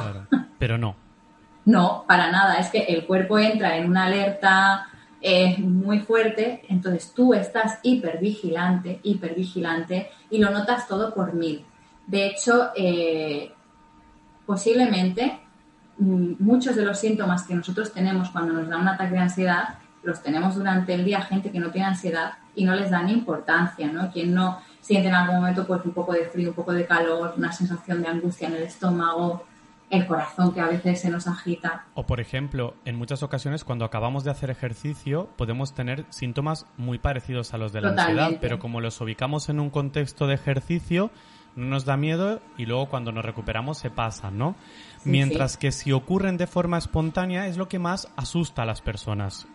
pero no. no, para nada, es que el cuerpo entra en una alerta es muy fuerte, entonces tú estás hipervigilante, hipervigilante y lo notas todo por mil. De hecho, eh, posiblemente mm, muchos de los síntomas que nosotros tenemos cuando nos da un ataque de ansiedad los tenemos durante el día gente que no tiene ansiedad y no les da ni importancia, ¿no? Quien no siente en algún momento pues un poco de frío, un poco de calor, una sensación de angustia en el estómago, el corazón que a veces se nos agita. O por ejemplo, en muchas ocasiones cuando acabamos de hacer ejercicio podemos tener síntomas muy parecidos a los de la ansiedad, pero como los ubicamos en un contexto de ejercicio, no nos da miedo y luego cuando nos recuperamos se pasan, ¿no? Mientras que si ocurren de forma espontánea es lo que más asusta a las personas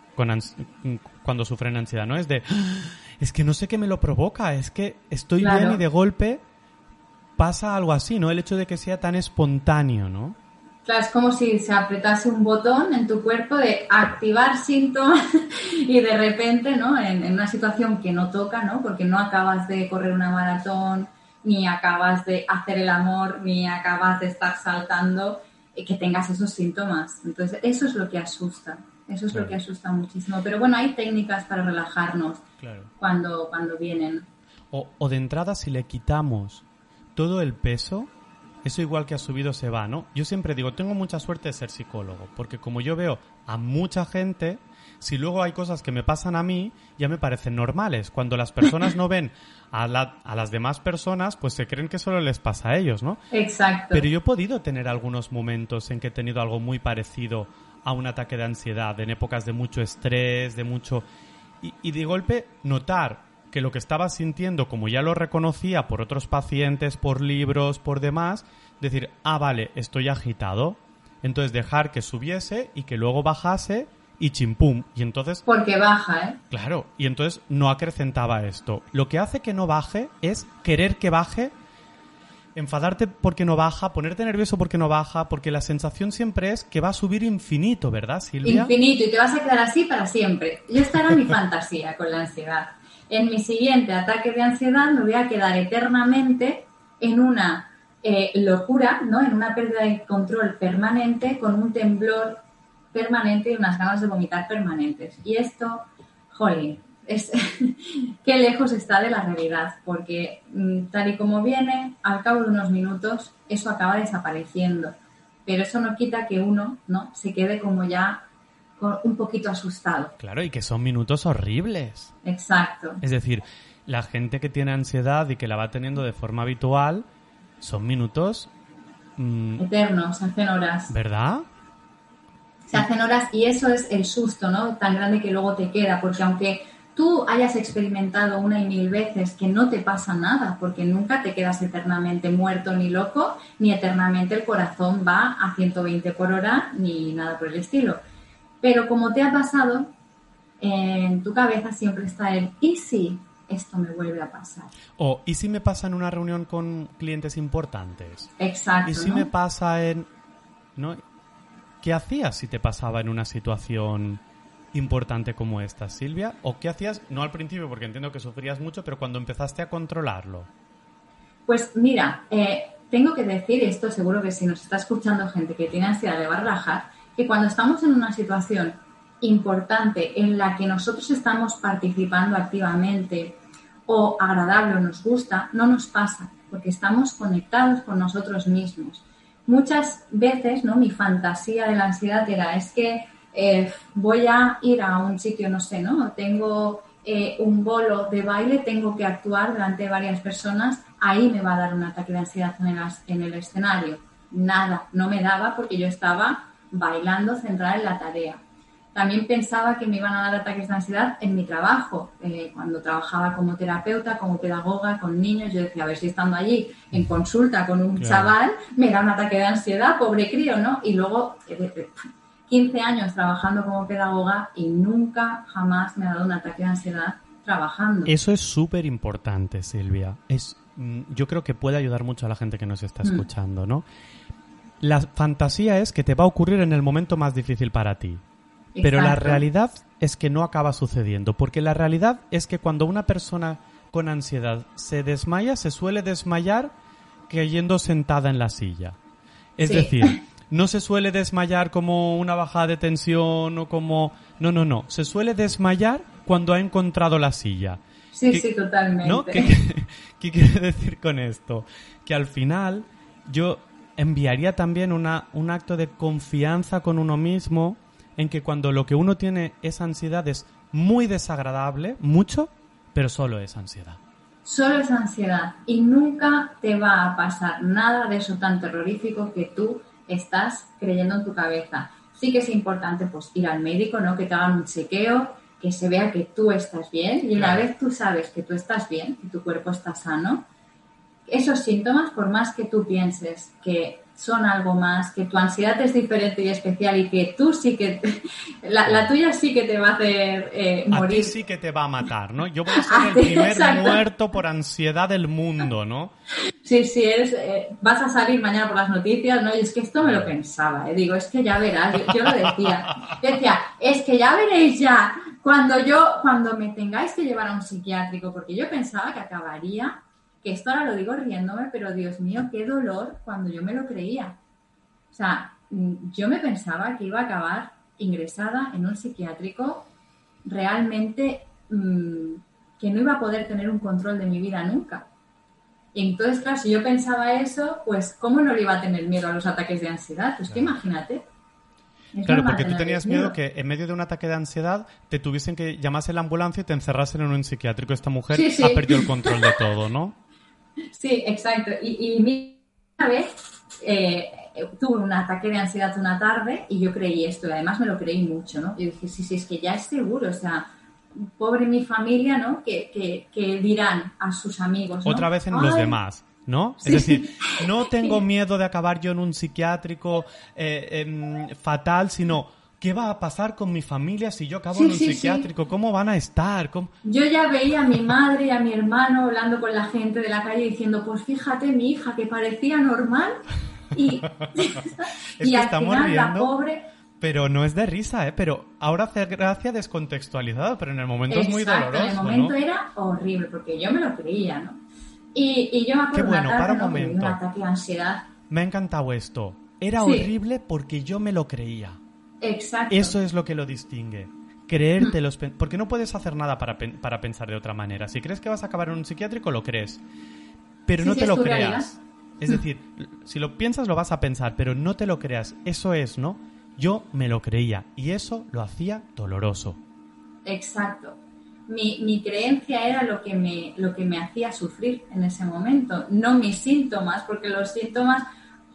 cuando sufren ansiedad, ¿no? Es de, ah, es que no sé qué me lo provoca, es que estoy bien y de golpe pasa algo así, ¿no? El hecho de que sea tan espontáneo, ¿no? Claro, es como si se apretase un botón en tu cuerpo de activar síntomas y de repente, ¿no? En, una situación que no toca, ¿no? Porque no acabas de correr una maratón, ni acabas de hacer el amor, ni acabas de estar saltando, y que tengas esos síntomas. Entonces, eso es lo que asusta. Eso es lo que asusta muchísimo. Pero bueno, hay técnicas para relajarnos cuando, cuando vienen. O, o de entrada, si le quitamos todo el peso, eso igual que ha subido se va, ¿no? Yo siempre digo, tengo mucha suerte de ser psicólogo, porque como yo veo a mucha gente, si luego hay cosas que me pasan a mí, ya me parecen normales. Cuando las personas no ven a, a las demás personas, pues se creen que solo les pasa a ellos, ¿no? Exacto. Pero yo he podido tener algunos momentos en que he tenido algo muy parecido a un ataque de ansiedad, en épocas de mucho estrés, de mucho... Y, y de golpe notar que lo que estaba sintiendo, como ya lo reconocía por otros pacientes, por libros, por demás, decir, ah, vale, estoy agitado. Entonces dejar que subiese y que luego bajase y chimpum. Y entonces... Porque baja, ¿eh? Claro, y entonces no acrecentaba esto. Lo que hace que no baje es querer que baje, enfadarte porque no baja, ponerte nervioso porque no baja, porque la sensación siempre es que va a subir infinito, ¿verdad, Silvia? Infinito, y te vas a quedar así para siempre. Y esta era mi fantasía con la ansiedad. En mi siguiente ataque de ansiedad me voy a quedar eternamente en una eh, locura, ¿no? En una pérdida de control permanente, con un temblor permanente y unas ganas de vomitar permanentes. Y esto, jolín, es qué lejos está de la realidad, porque mm, tal y como viene, al cabo de unos minutos, eso acaba desapareciendo. Pero eso no quita que uno, ¿no? Se quede como ya un poquito asustado. Claro, y que son minutos horribles. Exacto. Es decir, la gente que tiene ansiedad y que la va teniendo de forma habitual, son minutos... Mm, Eternos, hacen horas. ¿Verdad? Se hacen horas y eso es el susto, ¿no? Tan grande que luego te queda, porque aunque tú hayas experimentado una y mil veces que no te pasa nada, porque nunca te quedas eternamente muerto ni loco, ni eternamente el corazón va a 120 por hora, ni nada por el estilo. Pero como te ha pasado, en tu cabeza siempre está el ¿y si esto me vuelve a pasar? O ¿y si me pasa en una reunión con clientes importantes? Exacto. ¿Y si me pasa en... ¿no? ¿Qué hacías si te pasaba en una situación importante como esta, Silvia? ¿O qué hacías, no al principio, porque entiendo que sufrías mucho, pero cuando empezaste a controlarlo? Pues mira, eh, tengo que decir, esto seguro que si nos está escuchando gente que tiene ansiedad a relajar, que cuando estamos en una situación importante en la que nosotros estamos participando activamente o agradable o nos gusta, no nos pasa, porque estamos conectados con nosotros mismos. Muchas veces, ¿no? Mi fantasía de la ansiedad era, es que eh, voy a ir a un sitio, no sé, ¿no? Tengo eh, un bolo de baile, tengo que actuar delante de varias personas, ahí me va a dar un ataque de ansiedad en el, en el escenario. Nada, no me daba porque yo estaba bailando centrada en la tarea. También pensaba que me iban a dar ataques de ansiedad en mi trabajo. Eh, cuando trabajaba como terapeuta, como pedagoga, con niños, yo decía, a ver si estando allí en consulta con un chaval, me da un ataque de ansiedad, pobre crío, ¿no? Y luego, 15 eh, años trabajando como pedagoga y nunca, jamás me ha dado un ataque de ansiedad trabajando. Eso es súper importante, Silvia. Es, mm, yo creo que puede ayudar mucho a la gente que nos está mm. escuchando, ¿no? La fantasía es que te va a ocurrir en el momento más difícil para ti. Pero la realidad es que no acaba sucediendo, porque la realidad es que cuando una persona con ansiedad se desmaya, se suele desmayar cayendo sentada en la silla. Es decir, no se suele desmayar como una bajada de tensión o como... No, no, no. Se suele desmayar cuando ha encontrado la silla. Sí, sí, totalmente. ¿Qué, quiere decir con esto? Que al final yo enviaría también una, un acto de confianza con uno mismo en que cuando lo que uno tiene es ansiedad es muy desagradable, mucho, pero solo es ansiedad. Solo es ansiedad y nunca te va a pasar nada de eso tan terrorífico que tú estás creyendo en tu cabeza. Sí que es importante pues ir al médico, ¿no? Que te hagan un chequeo, que se vea que tú estás bien y una vez tú sabes que tú estás bien, que tu cuerpo está sano, esos síntomas, por más que tú pienses que son algo más, que tu ansiedad es diferente y especial y que tú sí que, la, tuya sí que te va a hacer eh, morir. A ti sí que te va a matar, ¿no? Yo voy a ser el primer muerto por ansiedad del mundo, ¿no? Sí, sí, eres, eh, vas a salir mañana por las noticias, ¿no? Y es que esto me lo pensaba, ¿eh? Digo, es que ya verás, yo, lo decía. decía, es que ya veréis ya, cuando yo, cuando me tengáis que llevar a un psiquiátrico, porque yo pensaba que acabaría que esto ahora lo digo riéndome, pero Dios mío, qué dolor cuando yo me lo creía. O sea, mm, yo me pensaba que iba a acabar ingresada en un psiquiátrico realmente mm, que no iba a poder tener un control de mi vida nunca. Y entonces, claro, si yo pensaba eso, pues ¿cómo no le iba a tener miedo a los ataques de ansiedad? Pues que imagínate. claro, porque tú tenías miedo. que en medio de un ataque de ansiedad te tuviesen que llamarse la ambulancia y te encerrasen en un psiquiátrico. Esta mujer ha perdido el control de todo, ¿no? Sí, exacto. Y, y una vez eh, tuve un ataque de ansiedad una tarde y yo creí esto, y además me lo creí mucho, ¿no? Yo dije, sí, sí, es que ya es seguro, o sea, pobre mi familia, ¿no? Que, que, dirán a sus amigos. Otra vez en los demás. ¿no? Es decir, no tengo miedo de acabar yo en un psiquiátrico eh, em, fatal, sino ¿qué va a pasar con mi familia si yo acabo en un psiquiátrico? ¿Cómo van a estar? Yo ya veía a mi madre y a mi hermano hablando con la gente de la calle diciendo, pues fíjate, mi hija que parecía normal y, y al final la pobre... Pero no es de risa, ¿eh? Pero ahora hace gracia descontextualizado, pero en el momento es muy doloroso, en el momento era horrible, porque yo me lo creía, ¿no? Y, yo me acuerdo Qué bueno, para un momento. un ataque de ansiedad. Me ha encantado esto. Era horrible porque yo me lo creía. Exacto. Eso es lo que lo distingue. Creerte los... Porque no puedes hacer nada para, para pensar de otra manera. Si crees que vas a acabar en un psiquiátrico, lo crees. Pero no te lo creas. Es decir, si lo piensas, lo vas a pensar, pero no te lo creas. Eso es, ¿no? Yo me lo creía y eso lo hacía doloroso. Exacto mi, mi, creencia era lo que, me, lo que me hacía sufrir en ese momento, no mis síntomas, porque los síntomas,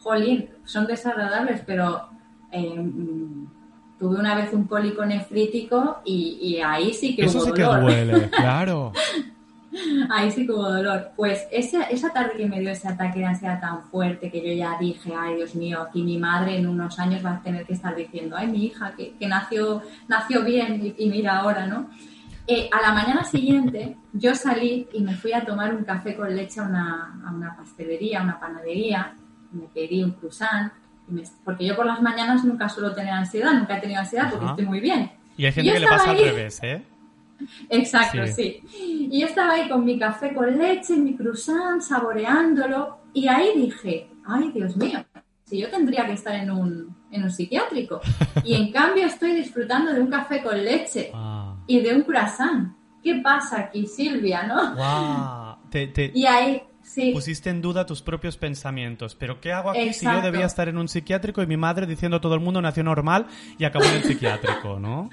jolín, son desagradables, pero eh, tuve una vez un cólico nefrítico y, ahí sí que Eso hubo sí dolor. que duele, claro. ahí sí que hubo dolor. Pues esa, esa tarde que me dio ese ataque de ansiedad tan fuerte que yo ya dije, ay Dios mío, aquí mi madre en unos años va a tener que estar diciendo, ay mi hija que, que nació, nació bien y, y mira ahora, ¿no? Eh, a la mañana siguiente yo salí y me fui a tomar un café con leche a una, a una pastelería, a una panadería, me pedí un croissant, porque yo por las mañanas nunca suelo tener ansiedad, nunca he tenido ansiedad porque estoy muy bien. Y hay gente que le pasa al revés, ¿eh? Exacto, sí. Y yo estaba ahí con mi café con leche, mi croissant, saboreándolo, y ahí dije, ay Dios mío, si yo tendría que estar en un, en un psiquiátrico. Y en cambio estoy disfrutando de un café con leche. Ah y de un croissant. ¿Qué pasa aquí, Silvia, no? y ahí sí. pusiste en duda tus propios pensamientos. ¿Pero qué hago aquí si yo debía estar en un psiquiátrico y mi madre diciendo a todo el mundo nació normal y acabó en el psiquiátrico, ¿no?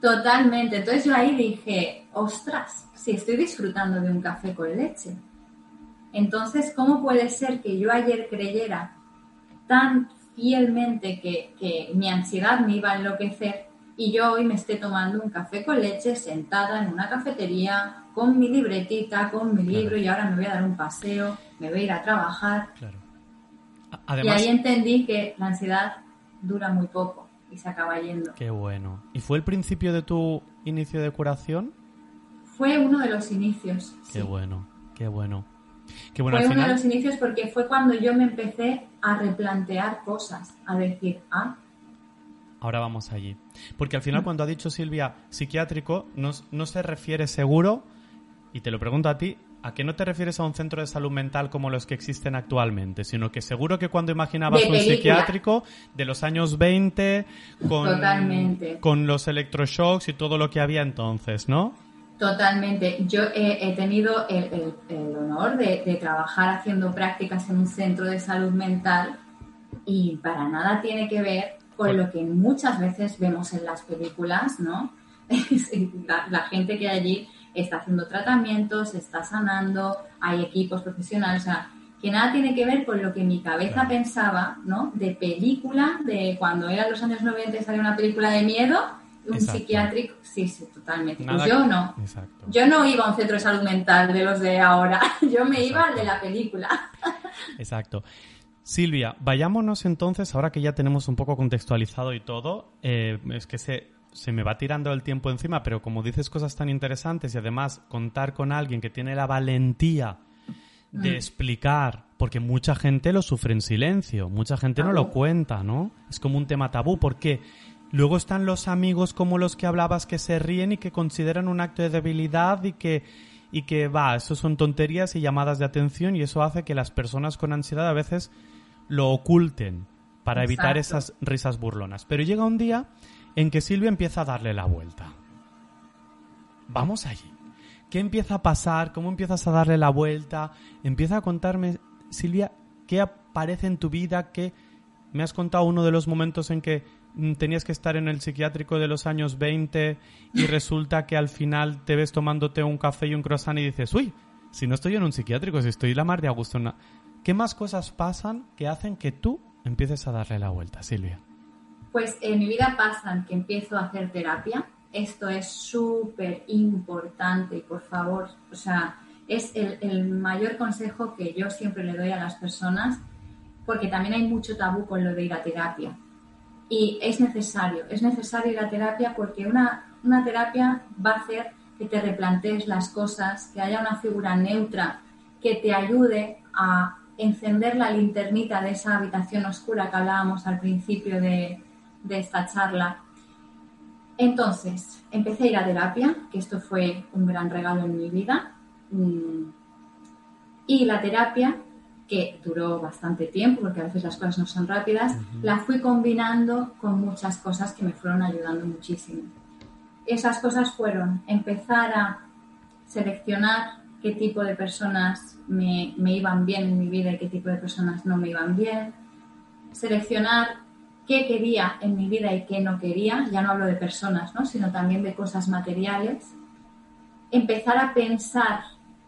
Totalmente. Entonces yo ahí dije, ostras, si estoy disfrutando de un café con leche. Entonces, ¿cómo puede ser que yo ayer creyera tan fielmente que, que mi ansiedad me iba a enloquecer y yo hoy me esté tomando un café con leche sentada en una cafetería con mi libretita, con mi libro y ahora me voy a dar un paseo, me voy a ir a trabajar. y ahí entendí que la ansiedad dura muy poco y se acaba yendo. Qué bueno. ¿Y fue el principio de tu inicio de curación? Fue uno de los inicios. Qué bueno, qué bueno. Qué bueno fue uno de los inicios porque fue cuando yo me empecé a replantear cosas, a decir, ah, Ahora vamos allí. Porque al final, cuando ha dicho Silvia psiquiátrico, no, se refiere seguro, y te lo pregunto a ti, a que no te refieres a un centro de salud mental como los que existen actualmente, sino que seguro que cuando imaginabas un psiquiátrico de los años 20, con, con los electroshocks y todo lo que había entonces, ¿no? Totalmente. Yo he, tenido el, honor de, de, trabajar haciendo prácticas en un centro de salud mental y para nada tiene que ver con lo que muchas veces vemos en las películas, ¿no? la, gente que allí está haciendo tratamientos, está sanando, hay equipos profesionales, o sea, que nada tiene que ver con lo que mi cabeza pensaba, ¿no? De película, de cuando eran los años 90 y salía una película de miedo, un psiquiátrico, sí, sí, totalmente. Pues yo no. Yo no iba a un centro de salud mental de los de ahora, yo me iba al de la película. Exacto. Silvia, vayámonos entonces, ahora que ya tenemos un poco contextualizado y todo, eh, es que se, se me va tirando el tiempo encima, pero como dices cosas tan interesantes y además contar con alguien que tiene la valentía de mm. explicar, porque mucha gente lo sufre en silencio, mucha gente no lo cuenta, ¿no? Es como un tema tabú, porque luego están los amigos como los que hablabas que se ríen y que consideran un acto de debilidad y que y que va, eso son tonterías y llamadas de atención y eso hace que las personas con ansiedad a veces lo oculten para evitar esas risas burlonas. Pero llega un día en que Silvia empieza a darle la vuelta. Vamos allí. ¿Qué empieza a pasar? ¿Cómo empiezas a darle la vuelta? Empieza a contarme, Silvia, qué aparece en tu vida, que me has contado uno de los momentos en que mm, tenías que estar en el psiquiátrico de los años 20 y resulta que al final te ves tomándote un café y un croissant y dices, uy, si no estoy en un psiquiátrico, si estoy la mar de Augusto. ¿Qué más cosas pasan que hacen que tú empieces a darle la vuelta, Silvia? Pues en mi vida pasan que empiezo a hacer terapia. Esto es súper importante, por favor. O sea, es el, mayor consejo que yo siempre le doy a las personas, porque también hay mucho tabú con lo de ir a terapia. Y es necesario, es necesario la terapia porque una, una terapia va a hacer que te replantees las cosas, que haya una figura neutra que te ayude a encender la linternita de esa habitación oscura que hablábamos al principio de, esta charla. Entonces, empecé a ir a terapia, que esto fue un gran regalo en mi vida. Mm, y la terapia, que duró bastante tiempo, porque a veces las cosas no son rápidas, la fui combinando con muchas cosas que me fueron ayudando muchísimo. Esas cosas fueron empezar a seleccionar qué tipo de personas me, iban bien en mi vida y qué tipo de personas no me iban bien, seleccionar qué quería en mi vida y qué no quería, ya no hablo de personas, ¿no? sino también de cosas materiales, empezar a pensar,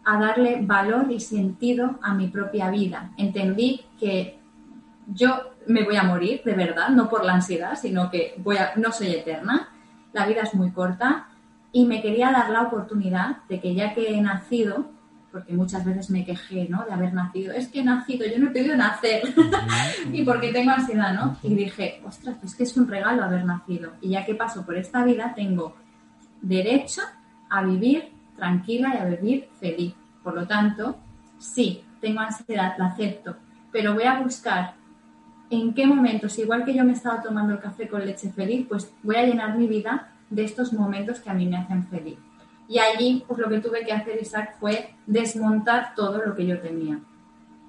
a darle valor y sentido a mi propia vida. Entendí que yo me voy a morir, de verdad, no por la ansiedad, sino que voy a, no soy eterna, la vida es muy corta y me quería dar la oportunidad de que ya que he nacido, porque muchas veces me quejé, ¿no? De haber nacido. Es que he nacido, yo no he podido nacer. y porque tengo ansiedad, ¿no? Y dije, ostras, es que es un regalo haber nacido. Y ya que paso por esta vida, tengo derecho a vivir tranquila y a vivir feliz. Por lo tanto, sí, tengo ansiedad, la acepto, pero voy a buscar en qué momentos, igual que yo me estaba tomando el café con leche feliz, pues voy a llenar mi vida de estos momentos que a mí me hacen feliz. Y allí, pues lo que tuve que hacer, Isaac, fue desmontar todo lo que yo tenía.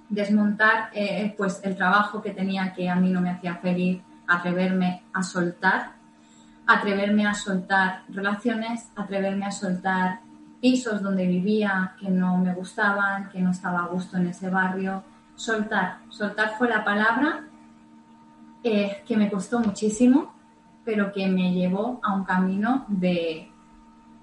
Desmontar, eh, pues, el trabajo que tenía que a mí no me hacía feliz, atreverme a soltar, atreverme a soltar relaciones, atreverme a soltar pisos donde vivía que no me gustaban, que no estaba a gusto en ese barrio. Soltar, soltar fue la palabra eh, que me costó muchísimo, pero que me llevó a un camino de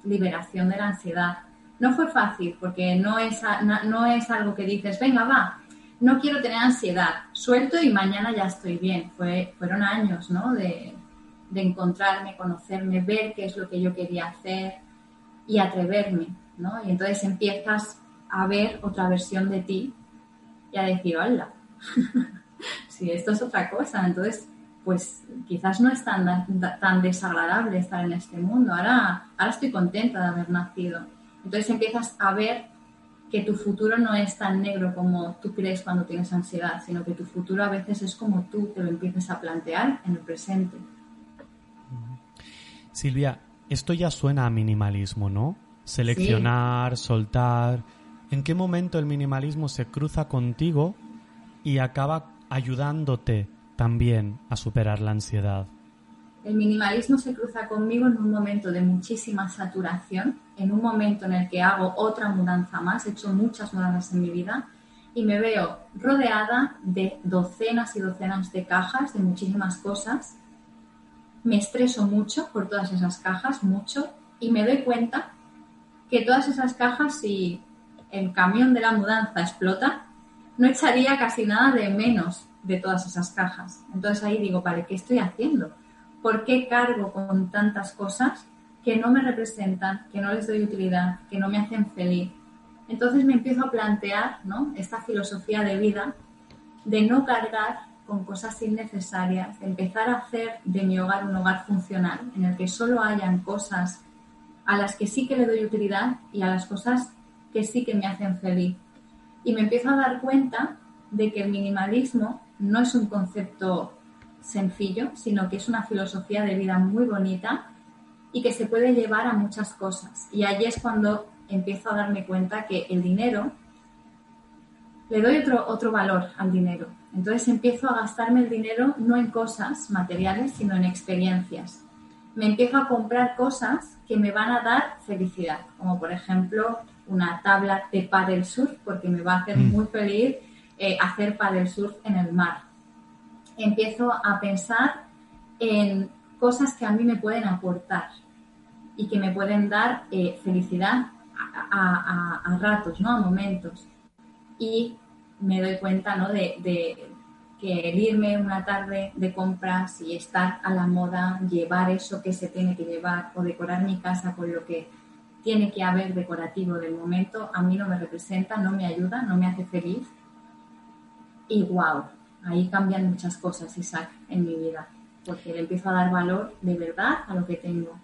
liberación de la ansiedad. No fue fácil porque no es, no es algo que dices, venga, va, no quiero tener ansiedad, suelto y mañana ya estoy bien. Fue, fueron años ¿no? de, de encontrarme, conocerme, ver qué es lo que yo quería hacer y atreverme. ¿no? Y entonces empiezas a ver otra versión de ti y a decir, hola, si esto es otra cosa. Entonces pues quizás no es tan, tan desagradable estar en este mundo. Ahora, ahora estoy contenta de haber nacido. Entonces empiezas a ver que tu futuro no es tan negro como tú crees cuando tienes ansiedad, sino que tu futuro a veces es como tú te lo empieces a plantear en el presente. Silvia, esto ya suena a minimalismo, ¿no? Seleccionar, soltar. ¿En qué momento el minimalismo se cruza contigo y acaba ayudándote también a superar la ansiedad. El minimalismo se cruza conmigo en un momento de muchísima saturación, en un momento en el que hago otra mudanza más, he hecho muchas mudanzas en mi vida y me veo rodeada de docenas y docenas de cajas, de muchísimas cosas. Me estreso mucho por todas esas cajas, mucho, y me doy cuenta que todas esas cajas, si el camión de la mudanza explota, no echaría casi nada de menos de todas esas cajas. Entonces ahí digo, vale, ¿qué estoy haciendo? ¿Por qué cargo con tantas cosas que no me representan, que no les doy utilidad, que no me hacen feliz? Entonces me empiezo a plantear ¿no? esta filosofía de vida de no cargar con cosas innecesarias, de empezar a hacer de mi hogar un hogar funcional, en el que solo hayan cosas a las que sí que le doy utilidad y a las cosas que sí que me hacen feliz. Y me empiezo a dar cuenta de que el minimalismo no es un concepto sencillo, sino que es una filosofía de vida muy bonita y que se puede llevar a muchas cosas. Y allí es cuando empiezo a darme cuenta que el dinero, le doy otro, otro valor al dinero. Entonces empiezo a gastarme el dinero no en cosas materiales, sino en experiencias. Me empiezo a comprar cosas que me van a dar felicidad, como por ejemplo una tabla de paddle surf, porque me va a hacer mm. muy feliz eh, hacer paddle surf en el mar. Empiezo a pensar en cosas que a mí me pueden aportar y que me pueden dar eh, felicidad a, ratos, ¿no? A momentos. Y me doy cuenta, ¿no? De, de, que el irme una tarde de compras y estar a la moda, llevar eso que se tiene que llevar o decorar mi casa con lo que tiene que haber decorativo del momento, a mí no me representa, no me ayuda, no me hace feliz y wow, ahí cambian muchas cosas, Isaac, en mi vida. porque le empiezo a dar valor de verdad a lo que tengo.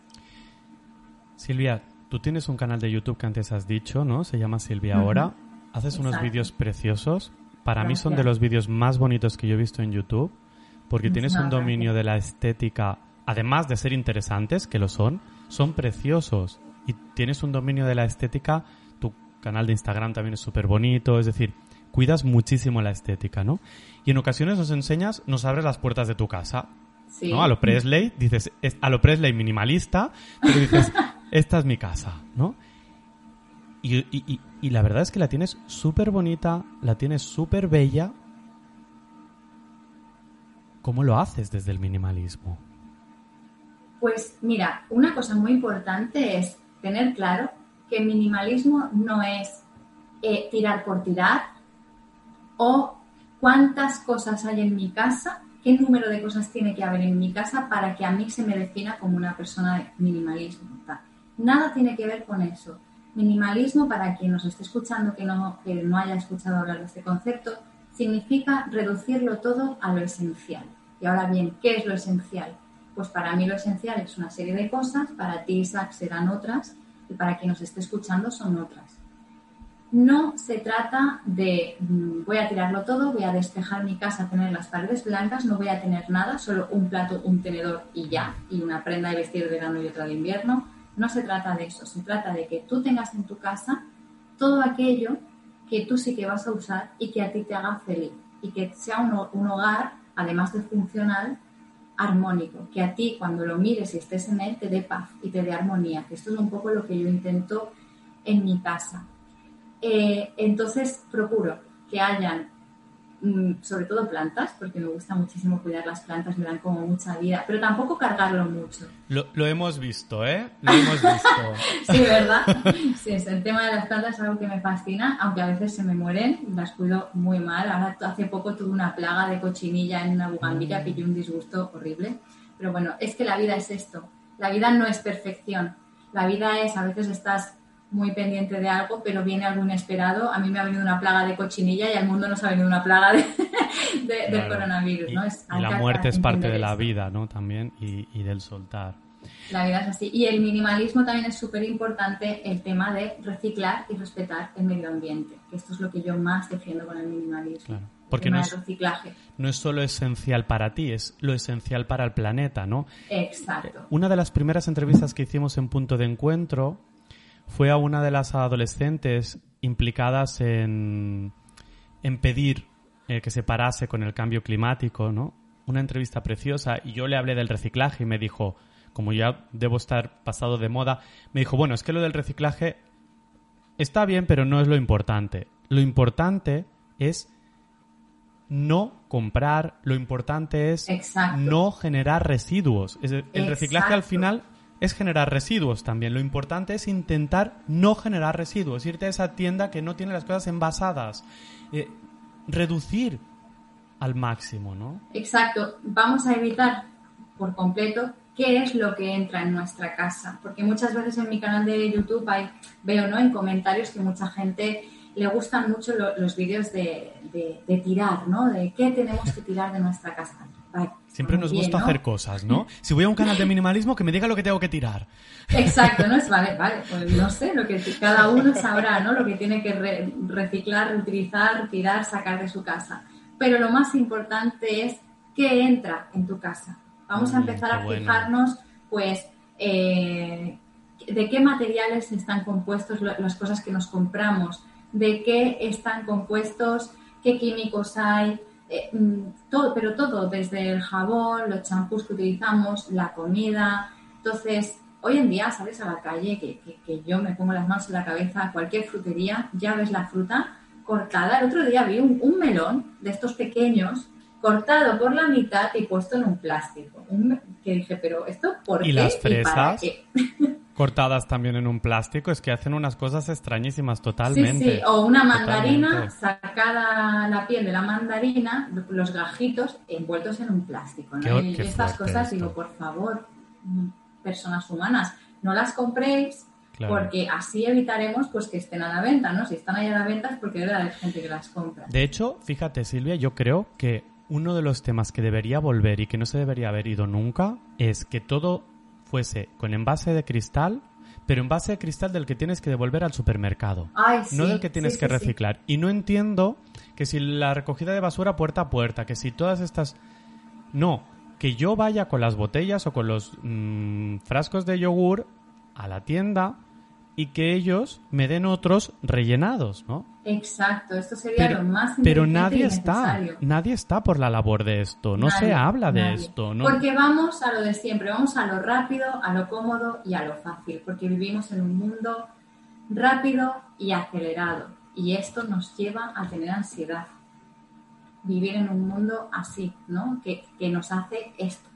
Silvia, tú tienes un canal de YouTube que antes has dicho, ¿no? Se llama Silvia Ahora. Haces unos vídeos preciosos. Para mí son de los vídeos más bonitos que yo he visto en YouTube, porque tienes un dominio de la estética, además de ser interesantes, que lo son, son preciosos. Y tienes un dominio de la estética, tu canal de Instagram también es súper bonito, es decir, cuidas muchísimo la estética, ¿no? Y en ocasiones nos enseñas, nos abres las puertas de tu casa. ¿no? A lo Presley, dices, a lo Presley minimalista, pero dices, esta es mi casa, ¿no? Y, la verdad es que la tienes súper bonita, la tienes súper bella. ¿Cómo lo haces desde el minimalismo? Pues mira, una cosa muy importante es tener claro que minimalismo no es eh, tirar por tirar o cuántas cosas hay en mi casa qué número de cosas tiene que haber en mi casa para que a mí se me defina como una persona de minimalismo. Nada tiene que ver con eso. Minimalismo, para quien nos esté escuchando que no, que no haya escuchado hablar de este concepto, significa reducirlo todo a lo esencial. Y ahora bien, ¿qué es lo esencial? Pues para mí lo esencial es una serie de cosas, para ti, Isaac, serán otras, y para quien nos esté escuchando son otras no se trata de mm, voy a tirarlo todo, voy a despejar mi casa, tener las paredes blancas, no voy a tener nada, solo un plato, un tenedor y ya, y una prenda de vestir de verano y otra de invierno. No se trata de eso, se trata de que tú tengas en tu casa todo aquello que tú sí que vas a usar y que a ti te haga feliz y que sea un, un hogar, además de funcional, armónico, que a ti cuando lo mires y estés en él te dé paz y te dé armonía, que esto es un poco lo que yo intento en mi casa eh, entonces procuro que hayan mm, sobre todo plantas, porque me gusta muchísimo cuidar las plantas, me dan como mucha vida, pero tampoco cargarlo mucho. Lo, hemos visto, ¿eh? Lo hemos visto. sí, ¿verdad? Sí, el tema de las plantas es algo que me fascina, aunque a veces se me mueren, las cuido muy mal. Ahora hace poco tuve una plaga de cochinilla en una bugambilla, mm. pillé un disgusto horrible. Pero bueno, es que la vida es esto. La vida no es perfección. La vida es, a veces estás muy pendiente de algo, pero viene algo inesperado. A mí me ha venido una plaga de cochinilla y al mundo nos ha venido una plaga de, del coronavirus, ¿no? y la muerte es parte de la vida, ¿no? También, y, y, del soltar. La vida es así. Y el minimalismo también es súper importante el tema de reciclar y respetar el medio ambiente, que esto es lo que yo más defiendo con el minimalismo. Porque no es, reciclaje. no es solo esencial para ti, es lo esencial para el planeta, ¿no? Exacto. Una de las primeras entrevistas que hicimos en Punto de Encuentro fue a una de las adolescentes implicadas en, en pedir eh, que se parase con el cambio climático, ¿no? Una entrevista preciosa y yo le hablé del reciclaje y me dijo, como ya debo estar pasado de moda, me dijo, bueno, es que lo del reciclaje está bien, pero no es lo importante. Lo importante es no comprar, lo importante es no generar residuos. El reciclaje al final es generar residuos también. Lo importante es intentar no generar residuos, irte a esa tienda que no tiene las cosas envasadas, eh, reducir al máximo, ¿no? Exacto. Vamos a evitar por completo qué es lo que entra en nuestra casa, porque muchas veces en mi canal de YouTube hay, veo ¿no? en comentarios que mucha gente le gustan mucho los vídeos de, de, tirar, ¿no? De qué tenemos que tirar de nuestra casa. Siempre nos gusta hacer cosas, ¿no? Si voy a un canal de minimalismo, que me diga lo que tengo que tirar. Exacto, ¿no? Es, vale, vale, pues no sé, lo que cada uno sabrá, ¿no? Lo que tiene que reciclar, reutilizar, tirar, sacar de su casa. Pero lo más importante es qué entra en tu casa. Vamos a empezar a fijarnos, pues, eh, de qué materiales están compuestos las cosas que nos compramos, de qué están compuestos, qué químicos hay, eh, mm, todo, pero todo, desde el jabón, los champús que utilizamos, la comida. Entonces, hoy en día sales a la calle, que, yo me pongo las manos en la cabeza, cualquier frutería, ya ves la fruta cortada. El otro día vi un, melón de estos pequeños cortado por la mitad y puesto en un plástico. que dije, pero esto por qué? ¿Y las fresas? cortadas también en un plástico, es que hacen unas cosas extrañísimas totalmente. Sí, sí, o una mandarina, sacada la piel de la mandarina, los gajitos envueltos en un plástico. ¿no? y estas cosas digo, por favor, personas humanas, no las compréis porque así evitaremos pues que estén a la venta, ¿no? Si están ahí a la venta es porque debe haber gente que las compra. De hecho, fíjate Silvia, yo creo que uno de los temas que debería volver y que no se debería haber ido nunca es que todo fuese con envase de cristal, pero envase de cristal del que tienes que devolver al supermercado, no del que tienes que reciclar. Y no entiendo que si la recogida de basura puerta a puerta, que si todas estas... No, que yo vaya con las botellas o con los mm, frascos de yogur a la tienda y que ellos me den otros rellenados, ¿no? Exacto, esto sería lo más Pero nadie está, nadie está por la labor de esto, no se habla de esto, ¿no? Porque vamos a lo de siempre, vamos a lo rápido, a lo cómodo y a lo fácil, porque vivimos en un mundo rápido y acelerado y esto nos lleva a tener ansiedad. Vivir en un mundo así, ¿no? Que, que nos hace esto.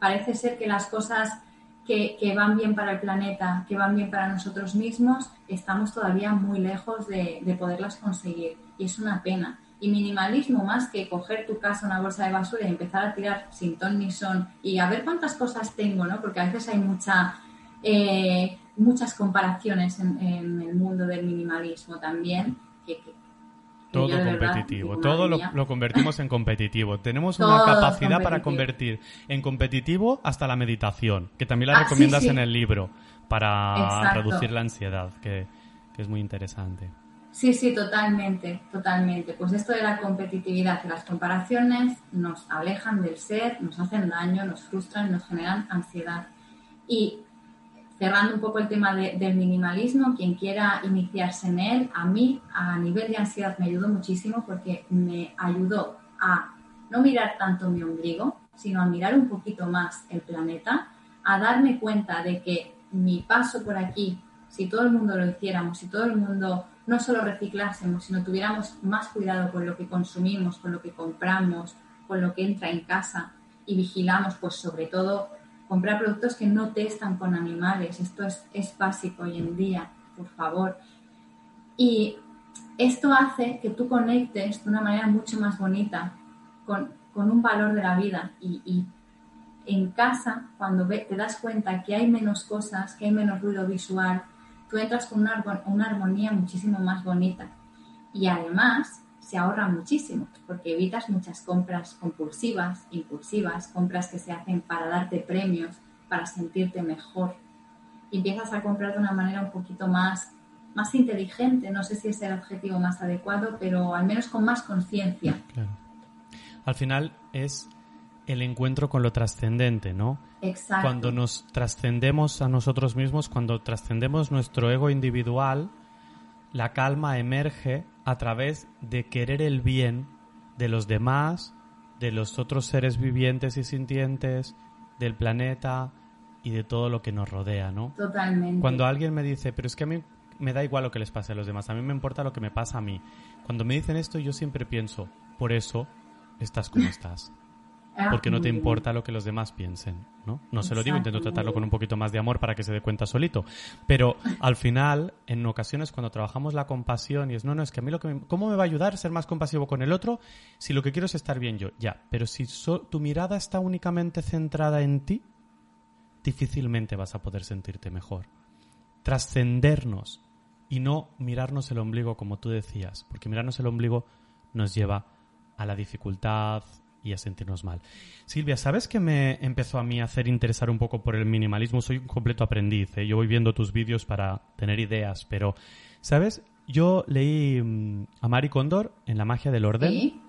Parece ser que las cosas que, van bien para el planeta, que van bien para nosotros mismos, estamos todavía muy lejos de, poderlas conseguir. Y es una pena. Y minimalismo más que coger tu casa, una bolsa de basura y empezar a tirar sin ton ni son y a ver cuántas cosas tengo, ¿no? Porque a veces hay mucha, eh, muchas comparaciones en, el mundo del minimalismo también todo competitivo, todo lo, convertimos en competitivo. Tenemos una capacidad para convertir en competitivo hasta la meditación, que también la ah, recomiendas en el libro para reducir la ansiedad, que, es muy interesante. Sí, sí, totalmente, totalmente. Pues esto de la competitividad y las comparaciones nos alejan del ser, nos hacen daño, nos frustran, nos generan ansiedad. Y cerrando un poco el tema del minimalismo, quien quiera iniciarse en él, a mí a nivel de ansiedad me ayudó muchísimo porque me ayudó a no mirar tanto mi ombligo, sino a mirar un poquito más el planeta, a darme cuenta de que mi paso por aquí, si todo el mundo lo hiciéramos, si todo el mundo no solo reciclásemos, sino tuviéramos más cuidado con lo que consumimos, con lo que compramos, con lo que entra en casa y vigilamos, pues sobre todo comprar productos que no testan con animales. Esto es, básico hoy en día, por favor. Y esto hace que tú conectes de una manera mucho más bonita con, un valor de la vida. Y, en casa, cuando te das cuenta que hay menos cosas, que hay menos ruido visual, tú entras con una, una armonía muchísimo más bonita. Y además, se ahorra muchísimo porque evitas muchas compras compulsivas, impulsivas, compras que se hacen para darte premios, para sentirte mejor. Y empiezas a comprar de una manera un poquito más, más inteligente, no sé si es el objetivo más adecuado, pero al menos con más conciencia. Al final es el encuentro con lo trascendente, ¿no? Exacto. Cuando nos trascendemos a nosotros mismos, cuando trascendemos nuestro ego individual, la calma emerge a través de querer el bien de los demás, de los otros seres vivientes y sintientes, del planeta y de todo lo que nos rodea, ¿no? Totalmente. Cuando alguien me dice, pero es que a mí me da igual lo que les pase a los demás, a mí me importa lo que me pasa a mí. Cuando me dicen esto yo siempre pienso, por eso estás como estás. Ah, porque no te importa lo que los demás piensen, ¿no? No se lo digo, intento tratarlo con un poquito más de amor para que se dé cuenta solito. Pero al final, en ocasiones, cuando trabajamos la compasión y es, no, no, es que a mí lo que ¿cómo me va a ayudar a ser más compasivo con el otro si lo que quiero es estar bien yo? Ya, pero si tu mirada está únicamente centrada en ti, difícilmente vas a poder sentirte mejor. Trascendernos y no mirarnos el ombligo como tú decías, porque mirarnos el ombligo nos lleva a la dificultad, y a sentirnos mal. Silvia, ¿sabes qué me empezó a mí a hacer interesar un poco por el minimalismo? Soy un completo aprendiz, ¿eh? yo voy viendo tus vídeos para tener ideas, pero, ¿sabes? Yo leí mm, a Mari Condor en La magia del orden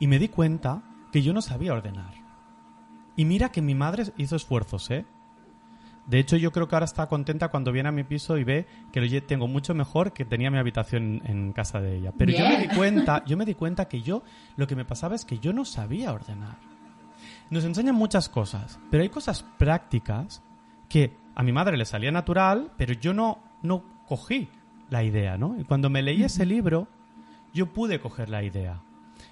y me di cuenta que yo no sabía ordenar. Y mira que mi madre hizo esfuerzos, ¿eh? De hecho, yo creo que ahora está contenta cuando viene a mi piso y ve que lo tengo mucho mejor que tenía mi habitación en casa de ella. Pero yo me di cuenta, yo me di cuenta que yo lo que me pasaba es que yo no sabía ordenar. Nos enseñan muchas cosas, pero hay cosas prácticas que a mi madre le salía natural, pero yo no no cogí la idea, ¿no? Y cuando me leí ese libro, yo pude coger la idea.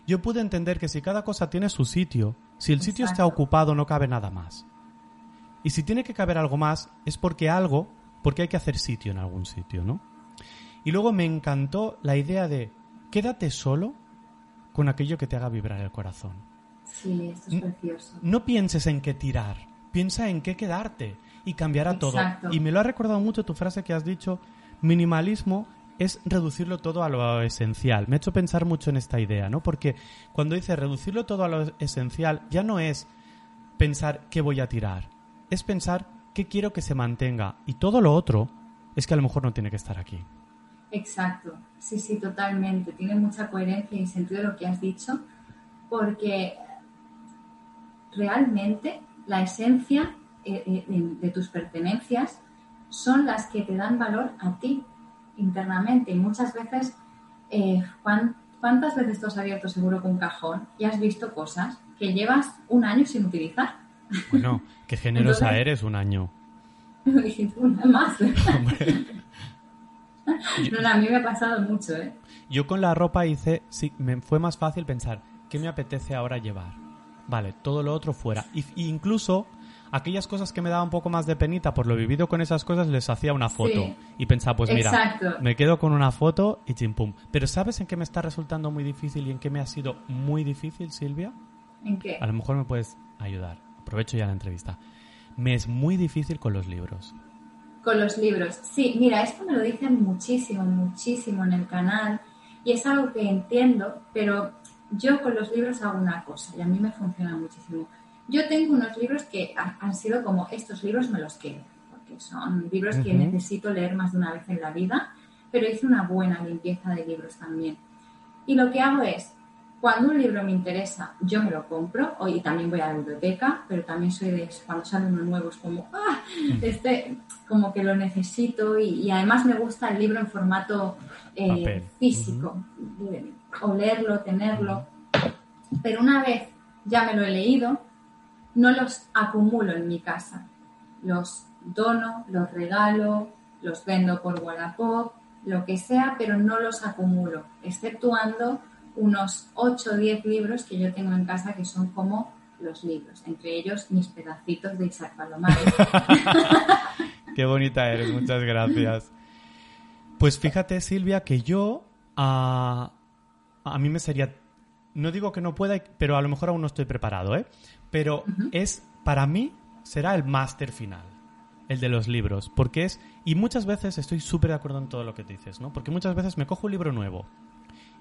Yo pude entender que si cada cosa tiene su sitio, si el sitio está ocupado no cabe nada más. Y si tiene que caber algo más, es porque algo, porque hay que hacer sitio en algún sitio, ¿no? Y luego me encantó la idea de quédate solo con aquello que te haga vibrar el corazón. Sí, esto es precioso. No pienses en qué tirar, piensa en qué quedarte y cambiará todo. Y me lo ha recordado mucho tu frase que has dicho, minimalismo es reducirlo todo a lo esencial. Me ha hecho pensar mucho en esta idea, ¿no? Porque cuando dice reducirlo todo a lo esencial, ya no es pensar qué voy a tirar, es pensar qué quiero que se mantenga. Y todo lo otro es que a lo mejor no tiene que estar aquí. Exacto, sí, sí, totalmente. Tiene mucha coherencia y sentido lo que has dicho, porque realmente la esencia eh, eh, de tus pertenencias son las que te dan valor a ti internamente. Y muchas veces, eh, ¿cuántas veces tú has abierto seguro con un cajón y has visto cosas que llevas un año sin utilizar? Bueno, qué generosa eres un año. Una más. no, a mí me ha pasado mucho, ¿eh? Yo con la ropa hice, sí, me fue más fácil pensar, ¿qué me apetece ahora llevar? Vale, todo lo otro fuera. Y, incluso aquellas cosas que me daban un poco más de penita por lo vivido con esas cosas, les hacía una foto. Y pensaba, pues mira, me quedo con una foto y chimpum. Pero ¿sabes en qué me está resultando muy difícil y en qué me ha sido muy difícil, Silvia? ¿En qué? A lo mejor me puedes ayudar. Aprovecho ya la entrevista. Me es muy difícil con los libros. Con los libros. Sí, mira, esto me lo dicen muchísimo, muchísimo en el canal y es algo que entiendo, pero yo con los libros hago una cosa y a mí me funciona muchísimo. Yo tengo unos libros que han sido como estos libros me los quedo, porque son libros que necesito leer más de una vez en la vida, pero hice una buena limpieza de libros también. Y lo que hago es, cuando un libro me interesa, yo me lo compro, y también voy a la biblioteca, pero también soy de cuando sale uno nuevo, es como, ah, este, como que lo necesito y, además me gusta el libro en formato eh, físico, o leerlo, tenerlo. Pero una vez ya me lo he leído, no los acumulo en mi casa. Los dono, los regalo, los vendo por Wallapop, lo que sea, pero no los acumulo, exceptuando unos 8 o 10 libros que yo tengo en casa que son como los libros, entre ellos mis pedacitos de Isaac Palomares. Qué bonita eres, muchas gracias. Pues fíjate, Silvia, que yo a, a mí me sería, no digo que no pueda, pero a lo mejor aún no estoy preparado, ¿eh? Pero es, para mí, será el máster final, el de los libros, porque es, y muchas veces estoy súper de acuerdo en todo lo que dices, ¿no? Porque muchas veces me cojo un libro nuevo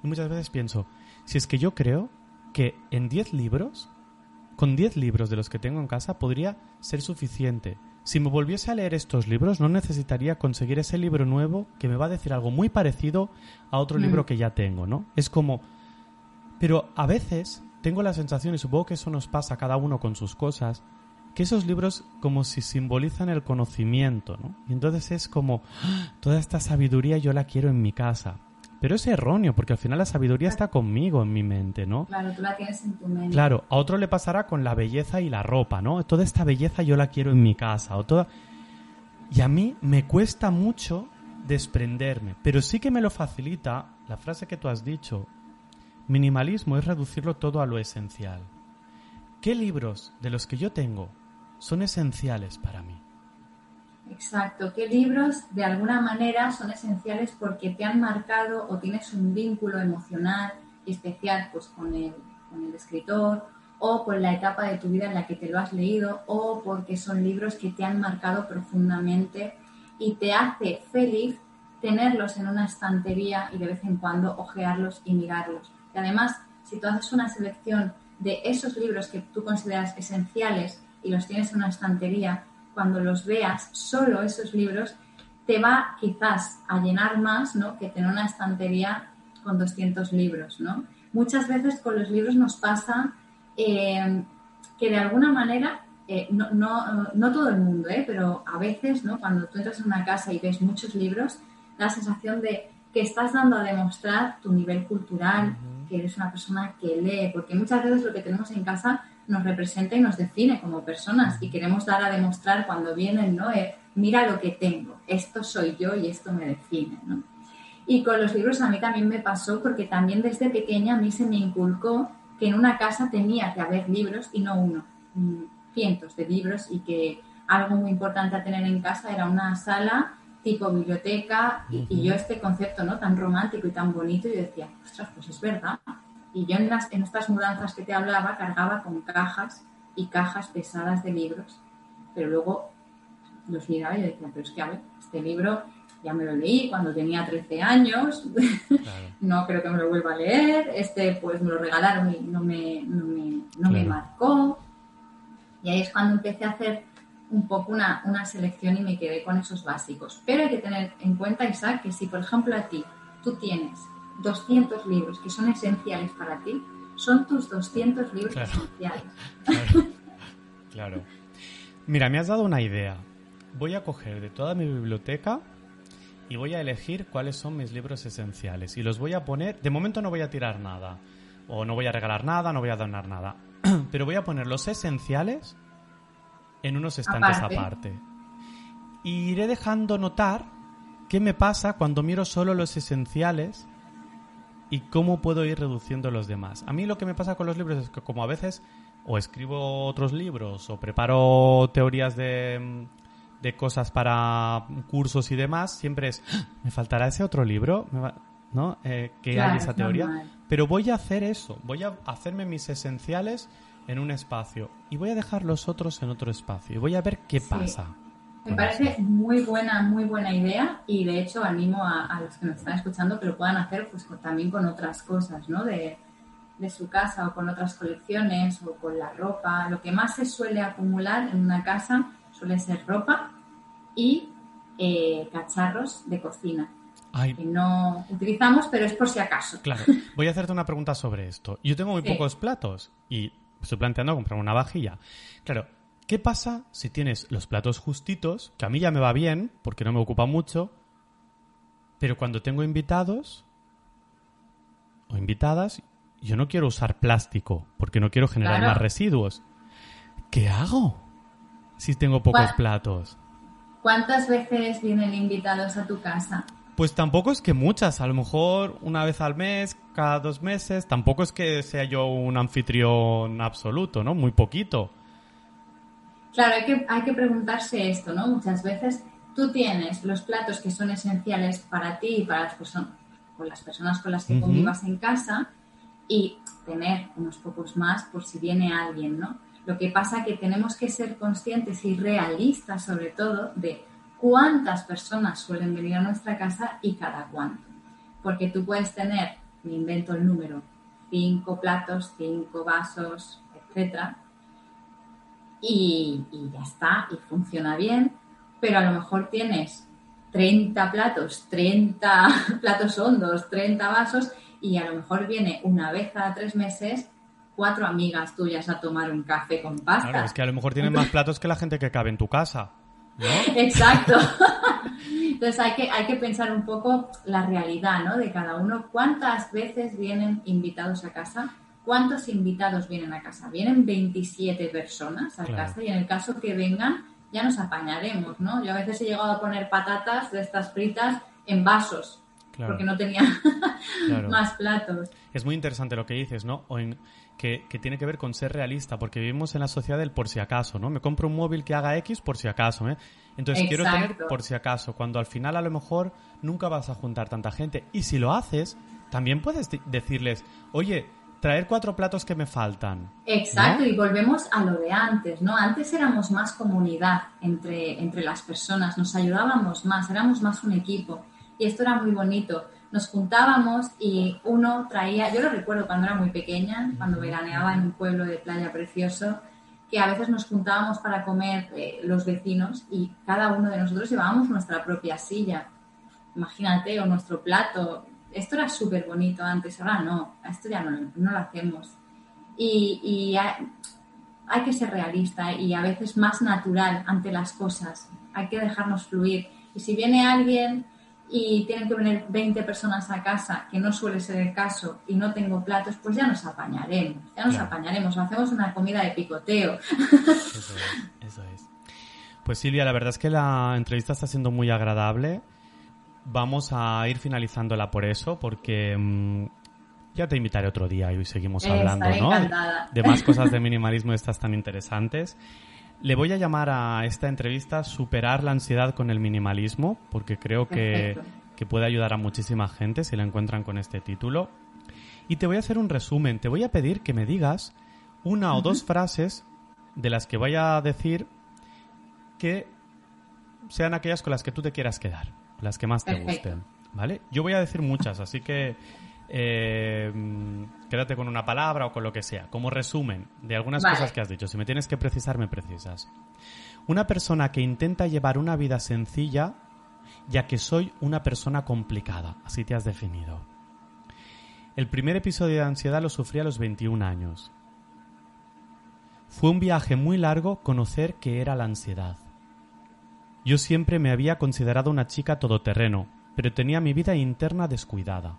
y muchas veces pienso, si es que yo creo que en 10 libros, con 10 libros de los que tengo en casa, podría ser suficiente. Si me volviese a leer estos libros, no necesitaría conseguir ese libro nuevo que me va a decir algo muy parecido a otro mm. libro que ya tengo, ¿no? Es como... Pero a veces tengo la sensación, y supongo que eso nos pasa a cada uno con sus cosas, que esos libros como si simbolizan el conocimiento, ¿no? Y entonces es como, ¡Ah! toda esta sabiduría yo la quiero en mi casa. Pero es erróneo, porque al final la sabiduría está conmigo en mi mente, ¿no? Claro, tú la tienes en tu mente. Claro, a otro le pasará con la belleza y la ropa, ¿no? Toda esta belleza yo la quiero en mi casa, o toda... Y a mí me cuesta mucho desprenderme, pero sí que me lo facilita la frase que tú has dicho. Minimalismo es reducirlo todo a lo esencial. ¿Qué libros de los que yo tengo son esenciales para mí? Exacto, qué libros de alguna manera son esenciales porque te han marcado o tienes un vínculo emocional especial pues, con, el, con el escritor o por la etapa de tu vida en la que te lo has leído o porque son libros que te han marcado profundamente y te hace feliz tenerlos en una estantería y de vez en cuando ojearlos y mirarlos. Y además, si tú haces una selección de esos libros que tú consideras esenciales y los tienes en una estantería, cuando los veas, solo esos libros, te va quizás a llenar más ¿no? que tener una estantería con 200 libros. ¿no? Muchas veces con los libros nos pasa eh, que de alguna manera, eh, no, no, no, todo el mundo, ¿eh? pero a veces ¿no? cuando tú entras en una casa y ves muchos libros, da la sensación de que estás dando a demostrar tu nivel cultural, que eres una persona que lee, porque muchas veces lo que tenemos en casa nos representa y nos define como personas y queremos dar a demostrar cuando vienen, ¿no? Eh, mira lo que tengo, esto soy yo y esto me define, ¿no? Y con los libros a mí también me pasó porque también desde pequeña a mí se me inculcó que en una casa tenía que haber libros y no uno, mm, cientos de libros y que algo muy importante a tener en casa era una sala tipo biblioteca y, yo este concepto no tan romántico y tan bonito y decía, ostras, pues es verdad, y yo en, las, en estas mudanzas que te hablaba cargaba con cajas y cajas pesadas de libros, pero luego los miraba y decía, pero es que a ver, este libro ya me lo leí cuando tenía 13 años, no creo que me lo vuelva a leer, este pues me lo regalaron y no me, no me, no me marcó. Y ahí es cuando empecé a hacer un poco una, una, selección y me quedé con esos básicos. Pero hay que tener en cuenta, Isaac, que si por ejemplo a ti tú tienes 200 libros que son esenciales para ti, son tus 200 libros esenciales. claro. Mira, me has dado una idea. Voy a coger de toda mi biblioteca y voy a elegir cuáles son mis libros esenciales. Y los voy a poner. De momento no voy a tirar nada. O no voy a regalar nada, no voy a donar nada. Pero voy a poner los esenciales en unos estantes aparte. Y iré dejando notar qué me pasa cuando miro solo los esenciales y cómo puedo ir reduciendo los demás. A mí lo que me pasa con los libros es que como a veces o escribo otros libros o preparo teorías de, de cosas para cursos y demás, siempre es, ¡Ah! me faltará ese otro libro, ¿no? Eh, que hay esa teoría. Pero voy a hacer eso, voy a hacerme mis esenciales en un espacio y voy a dejar los otros en otro espacio y voy a ver qué pasa. Me parece muy buena, muy buena idea y de hecho animo a, los que nos están escuchando que lo puedan hacer pues también con otras cosas, ¿no? De, su casa o con otras colecciones o con la ropa. Lo que más se suele acumular en una casa suele ser ropa y eh, cacharros de cocina. Que no utilizamos, pero es por si acaso. Claro. Voy a hacerte una pregunta sobre esto. Yo tengo muy pocos platos y estoy planteando comprar una vajilla. Claro, ¿Qué pasa si tienes los platos justitos, que a mí ya me va bien, porque no me ocupa mucho, pero cuando tengo invitados o invitadas, yo no quiero usar plástico, porque no quiero generar más residuos. ¿Qué hago si tengo pocos platos? ¿Cuántas veces vienen invitados a tu casa? Pues tampoco es que muchas, a lo mejor una vez al mes, cada dos meses, tampoco es que sea yo un anfitrión absoluto, ¿no? Muy poquito. Claro, hay que, hay que preguntarse esto, ¿no? Muchas veces tú tienes los platos que son esenciales para ti y para las personas, con las personas con las que convivas en casa y tener unos pocos más por si viene alguien, ¿no? Lo que pasa es que tenemos que ser conscientes y realistas sobre todo de cuántas personas suelen venir a nuestra casa y cada cuánto. Porque tú puedes tener, me invento el número, cinco platos, cinco vasos, etcétera, y, ya está, y funciona bien, pero a lo mejor tienes 30 platos, 30 platos hondos, 30 vasos y a lo mejor viene una vez cada tres meses cuatro amigas tuyas a tomar un café con pasta. Claro, es que a lo mejor tienen más platos que la gente que cabe en tu casa. ¿no? Exacto. Entonces hay que, hay que pensar un poco la realidad ¿no? de cada uno. ¿Cuántas veces vienen invitados a casa? ¿Cuántos invitados vienen a casa? Vienen 27 personas a casa y en el caso que vengan ya nos apañaremos, ¿no? Yo a veces he llegado a poner patatas de estas fritas en vasos porque no tenía más platos. Es muy interesante lo que dices, ¿no? O en, que, tiene que ver con ser realista, porque vivimos en la sociedad del por si acaso, ¿no? Me compro un móvil que haga X por si acaso, ¿eh? Entonces quiero tener por si acaso, cuando al final a lo mejor nunca vas a juntar tanta gente. Y si lo haces, también puedes decirles, oye, traer cuatro platos que me faltan. Exacto, y volvemos a lo de antes, ¿no? Antes éramos más comunidad entre, entre las personas, nos ayudábamos más, éramos más un equipo. Y esto era muy bonito. Nos juntábamos y uno traía, yo lo recuerdo cuando era muy pequeña, cuando veraneaba en un pueblo de playa precioso, que a veces nos juntábamos para comer eh, los vecinos y cada uno de nosotros llevábamos nuestra propia silla. Imagínate, o nuestro plato, esto era súper bonito antes, ahora no, esto ya no, lo hacemos. Y, hay, que ser realista y a veces más natural ante las cosas, hay que dejarnos fluir. Y si viene alguien y tienen que venir 20 personas a casa, que no suele ser el caso, y no tengo platos, pues ya nos apañaremos, ya nos apañaremos, hacemos una comida de picoteo. Eso es, eso es. Pues Silvia, la verdad es que la entrevista está siendo muy agradable vamos a ir finalizándola por eso, porque mm, ya te invitaré otro día y hoy seguimos hablando, ¿no? De más cosas de minimalismo estas tan interesantes. Le voy a llamar a esta entrevista Superar la ansiedad con el minimalismo, porque creo que, que puede ayudar a muchísima gente si la encuentran con este título. Y te voy a hacer un resumen. Te voy a pedir que me digas una o dos frases de las que vaya a decir que sean aquellas con las que tú te quieras quedar. Las que más te gusten. ¿Vale? Yo voy a decir muchas, así que eh, quédate con una palabra o con lo que sea, como resumen de algunas cosas que has dicho. Si me tienes que precisar, me precisas. Una persona que intenta llevar una vida sencilla, ya que soy una persona complicada, así te has definido. El primer episodio de ansiedad lo sufrí a los 21 años. Fue un viaje muy largo conocer qué era la ansiedad. Yo siempre me había considerado una chica todoterreno, pero tenía mi vida interna descuidada.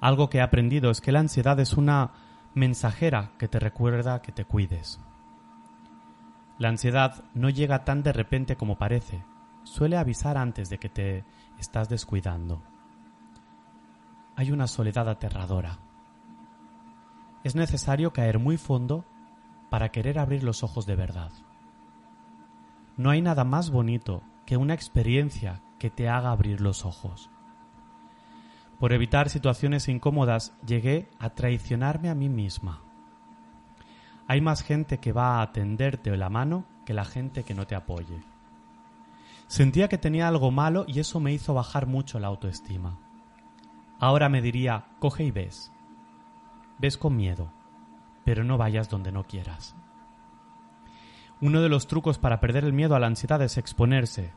Algo que he aprendido es que la ansiedad es una mensajera que te recuerda que te cuides. La ansiedad no llega tan de repente como parece, suele avisar antes de que te estás descuidando. Hay una soledad aterradora. Es necesario caer muy fondo para querer abrir los ojos de verdad. No hay nada más bonito que una experiencia que te haga abrir los ojos. Por evitar situaciones incómodas llegué a traicionarme a mí misma. Hay más gente que va a atenderte la mano que la gente que no te apoye. Sentía que tenía algo malo y eso me hizo bajar mucho la autoestima. Ahora me diría, coge y ves. Ves con miedo, pero no vayas donde no quieras. Uno de los trucos para perder el miedo a la ansiedad es exponerse.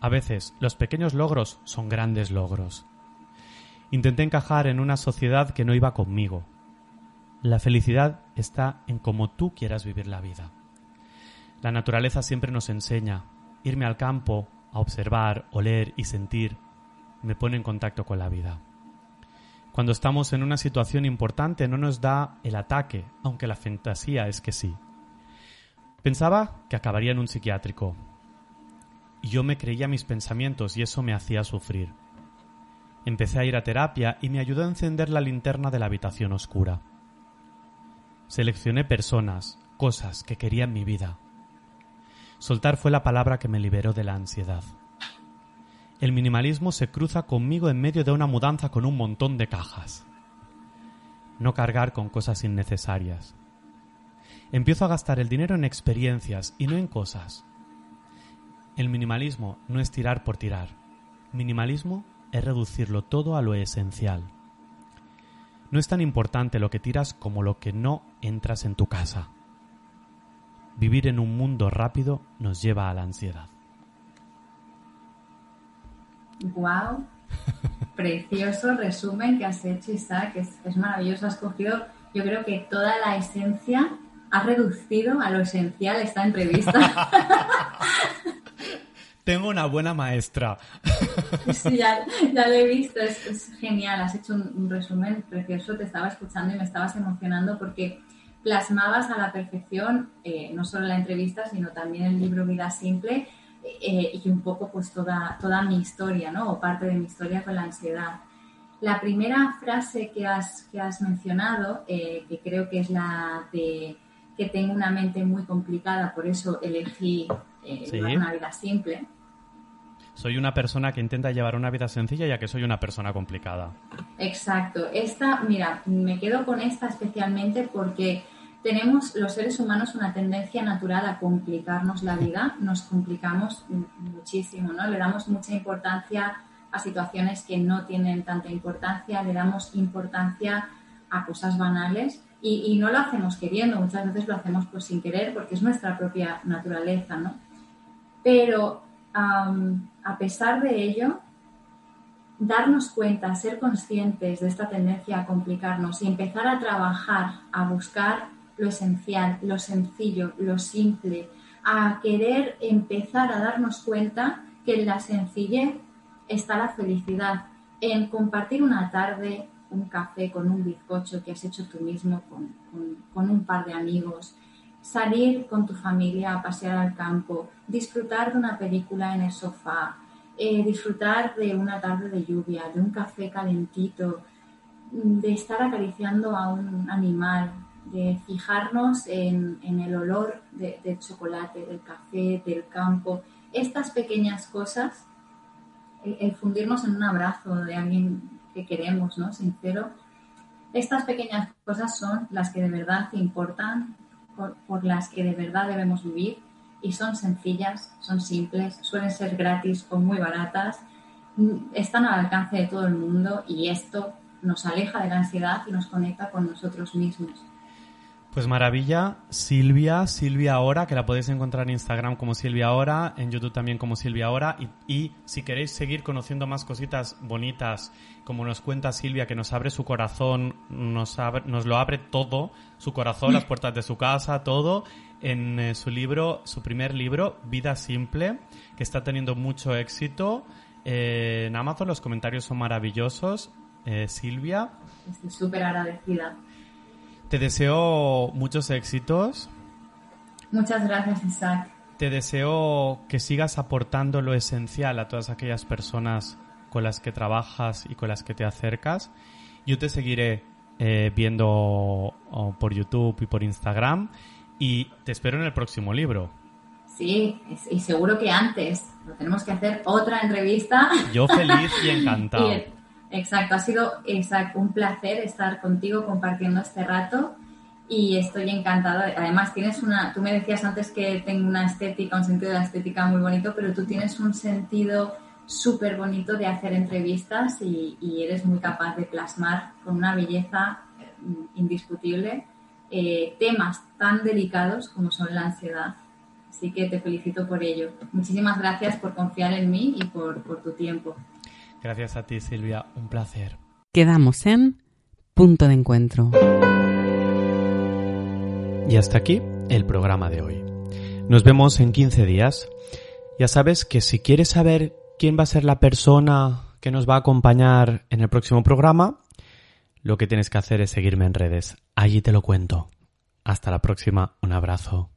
A veces los pequeños logros son grandes logros. Intenté encajar en una sociedad que no iba conmigo. La felicidad está en cómo tú quieras vivir la vida. La naturaleza siempre nos enseña. Irme al campo, a observar, oler y sentir, me pone en contacto con la vida. Cuando estamos en una situación importante no nos da el ataque, aunque la fantasía es que sí. Pensaba que acabaría en un psiquiátrico. Y yo me creía mis pensamientos y eso me hacía sufrir. Empecé a ir a terapia y me ayudó a encender la linterna de la habitación oscura. Seleccioné personas, cosas que quería en mi vida. Soltar fue la palabra que me liberó de la ansiedad. El minimalismo se cruza conmigo en medio de una mudanza con un montón de cajas. No cargar con cosas innecesarias. Empiezo a gastar el dinero en experiencias y no en cosas. El minimalismo no es tirar por tirar. Minimalismo es reducirlo todo a lo esencial. No es tan importante lo que tiras como lo que no entras en tu casa. Vivir en un mundo rápido nos lleva a la ansiedad. Wow, precioso resumen que has hecho, Isaac. Es, es maravilloso. Has cogido, yo creo que toda la esencia, has reducido a lo esencial esta entrevista. tengo una buena maestra. Sí, ya, lo he visto, es, genial, has hecho un, resumen precioso, te estaba escuchando y me estabas emocionando porque plasmabas a la perfección eh, no solo la entrevista, sino también el libro Vida Simple eh, y un poco pues toda, toda mi historia, ¿no? O parte de mi historia con la ansiedad. La primera frase que has, que has mencionado, eh, que creo que es la de que tengo una mente muy complicada, por eso elegí una vida simple soy una persona que intenta llevar una vida sencilla ya que soy una persona complicada. Exacto. Esta, mira, me quedo con esta especialmente porque tenemos los seres humanos una tendencia natural a complicarnos la vida, nos complicamos muchísimo, ¿no? Le damos mucha importancia a situaciones que no tienen tanta importancia, le damos importancia a cosas banales y, no lo hacemos queriendo, muchas veces lo hacemos pues sin querer porque es nuestra propia naturaleza, ¿no? Pero a pesar de ello, darnos cuenta, ser conscientes de esta tendencia a complicarnos y empezar a trabajar, a buscar lo esencial, lo sencillo, lo simple, a querer empezar a darnos cuenta que en la sencillez está la felicidad, en compartir una tarde, un café con un bizcocho que has hecho tú mismo con, con un par de amigos, salir con tu familia a pasear al campo, disfrutar de una película en el sofá, eh, disfrutar de una tarde de lluvia, de un café calentito, de estar acariciando a un animal, de fijarnos en, el olor del chocolate, del café, del campo. Estas pequeñas cosas, el, fundirnos en un abrazo de alguien que queremos, ¿no? Sincero, estas pequeñas cosas son las que de verdad importan por, las que de verdad debemos vivir y son sencillas, son simples, suelen ser gratis o muy baratas, mm, están al alcance de todo el mundo y esto nos aleja de la ansiedad y nos conecta con nosotros mismos. Pues maravilla, Silvia, Silvia Ahora, que la podéis encontrar en Instagram como Silvia Ahora, en YouTube también como Silvia Ahora. Y, si queréis seguir conociendo más cositas bonitas, como nos cuenta Silvia, que nos abre su corazón, nos, nos lo abre todo, su corazón, las puertas de su casa, todo, en eh, su libro, su primer libro, Vida Simple, que está teniendo mucho éxito. Eh, en Amazon los comentarios son maravillosos. Eh, Silvia. Estoy súper agradecida. Te deseo muchos éxitos. Muchas gracias, Isaac. Te deseo que sigas aportando lo esencial a todas aquellas personas con las que trabajas y con las que te acercas. Yo te seguiré eh, viendo por YouTube y por Instagram y te espero en el próximo libro. Sí, y seguro que antes. Lo tenemos que hacer otra entrevista. Yo feliz y encantado. Exacto, ha sido exacto, un placer estar contigo compartiendo este rato y estoy encantada. Además, tienes una, tú me decías antes que tengo una estética, un sentido de estética muy bonito, pero tú tienes un sentido súper bonito de hacer entrevistas y, eres muy capaz de plasmar con una belleza mm, indiscutible eh, temas tan delicados como son la ansiedad. Así que te felicito por ello. Muchísimas gracias por confiar en mí y por tu tiempo. Gracias a ti, Silvia. Un placer. Quedamos en punto de encuentro. Y hasta aquí el programa de hoy. Nos vemos en 15 días. Ya sabes que si quieres saber quién va a ser la persona que nos va a acompañar en el próximo programa, lo que tienes que hacer es seguirme en redes. Allí te lo cuento. Hasta la próxima. Un abrazo.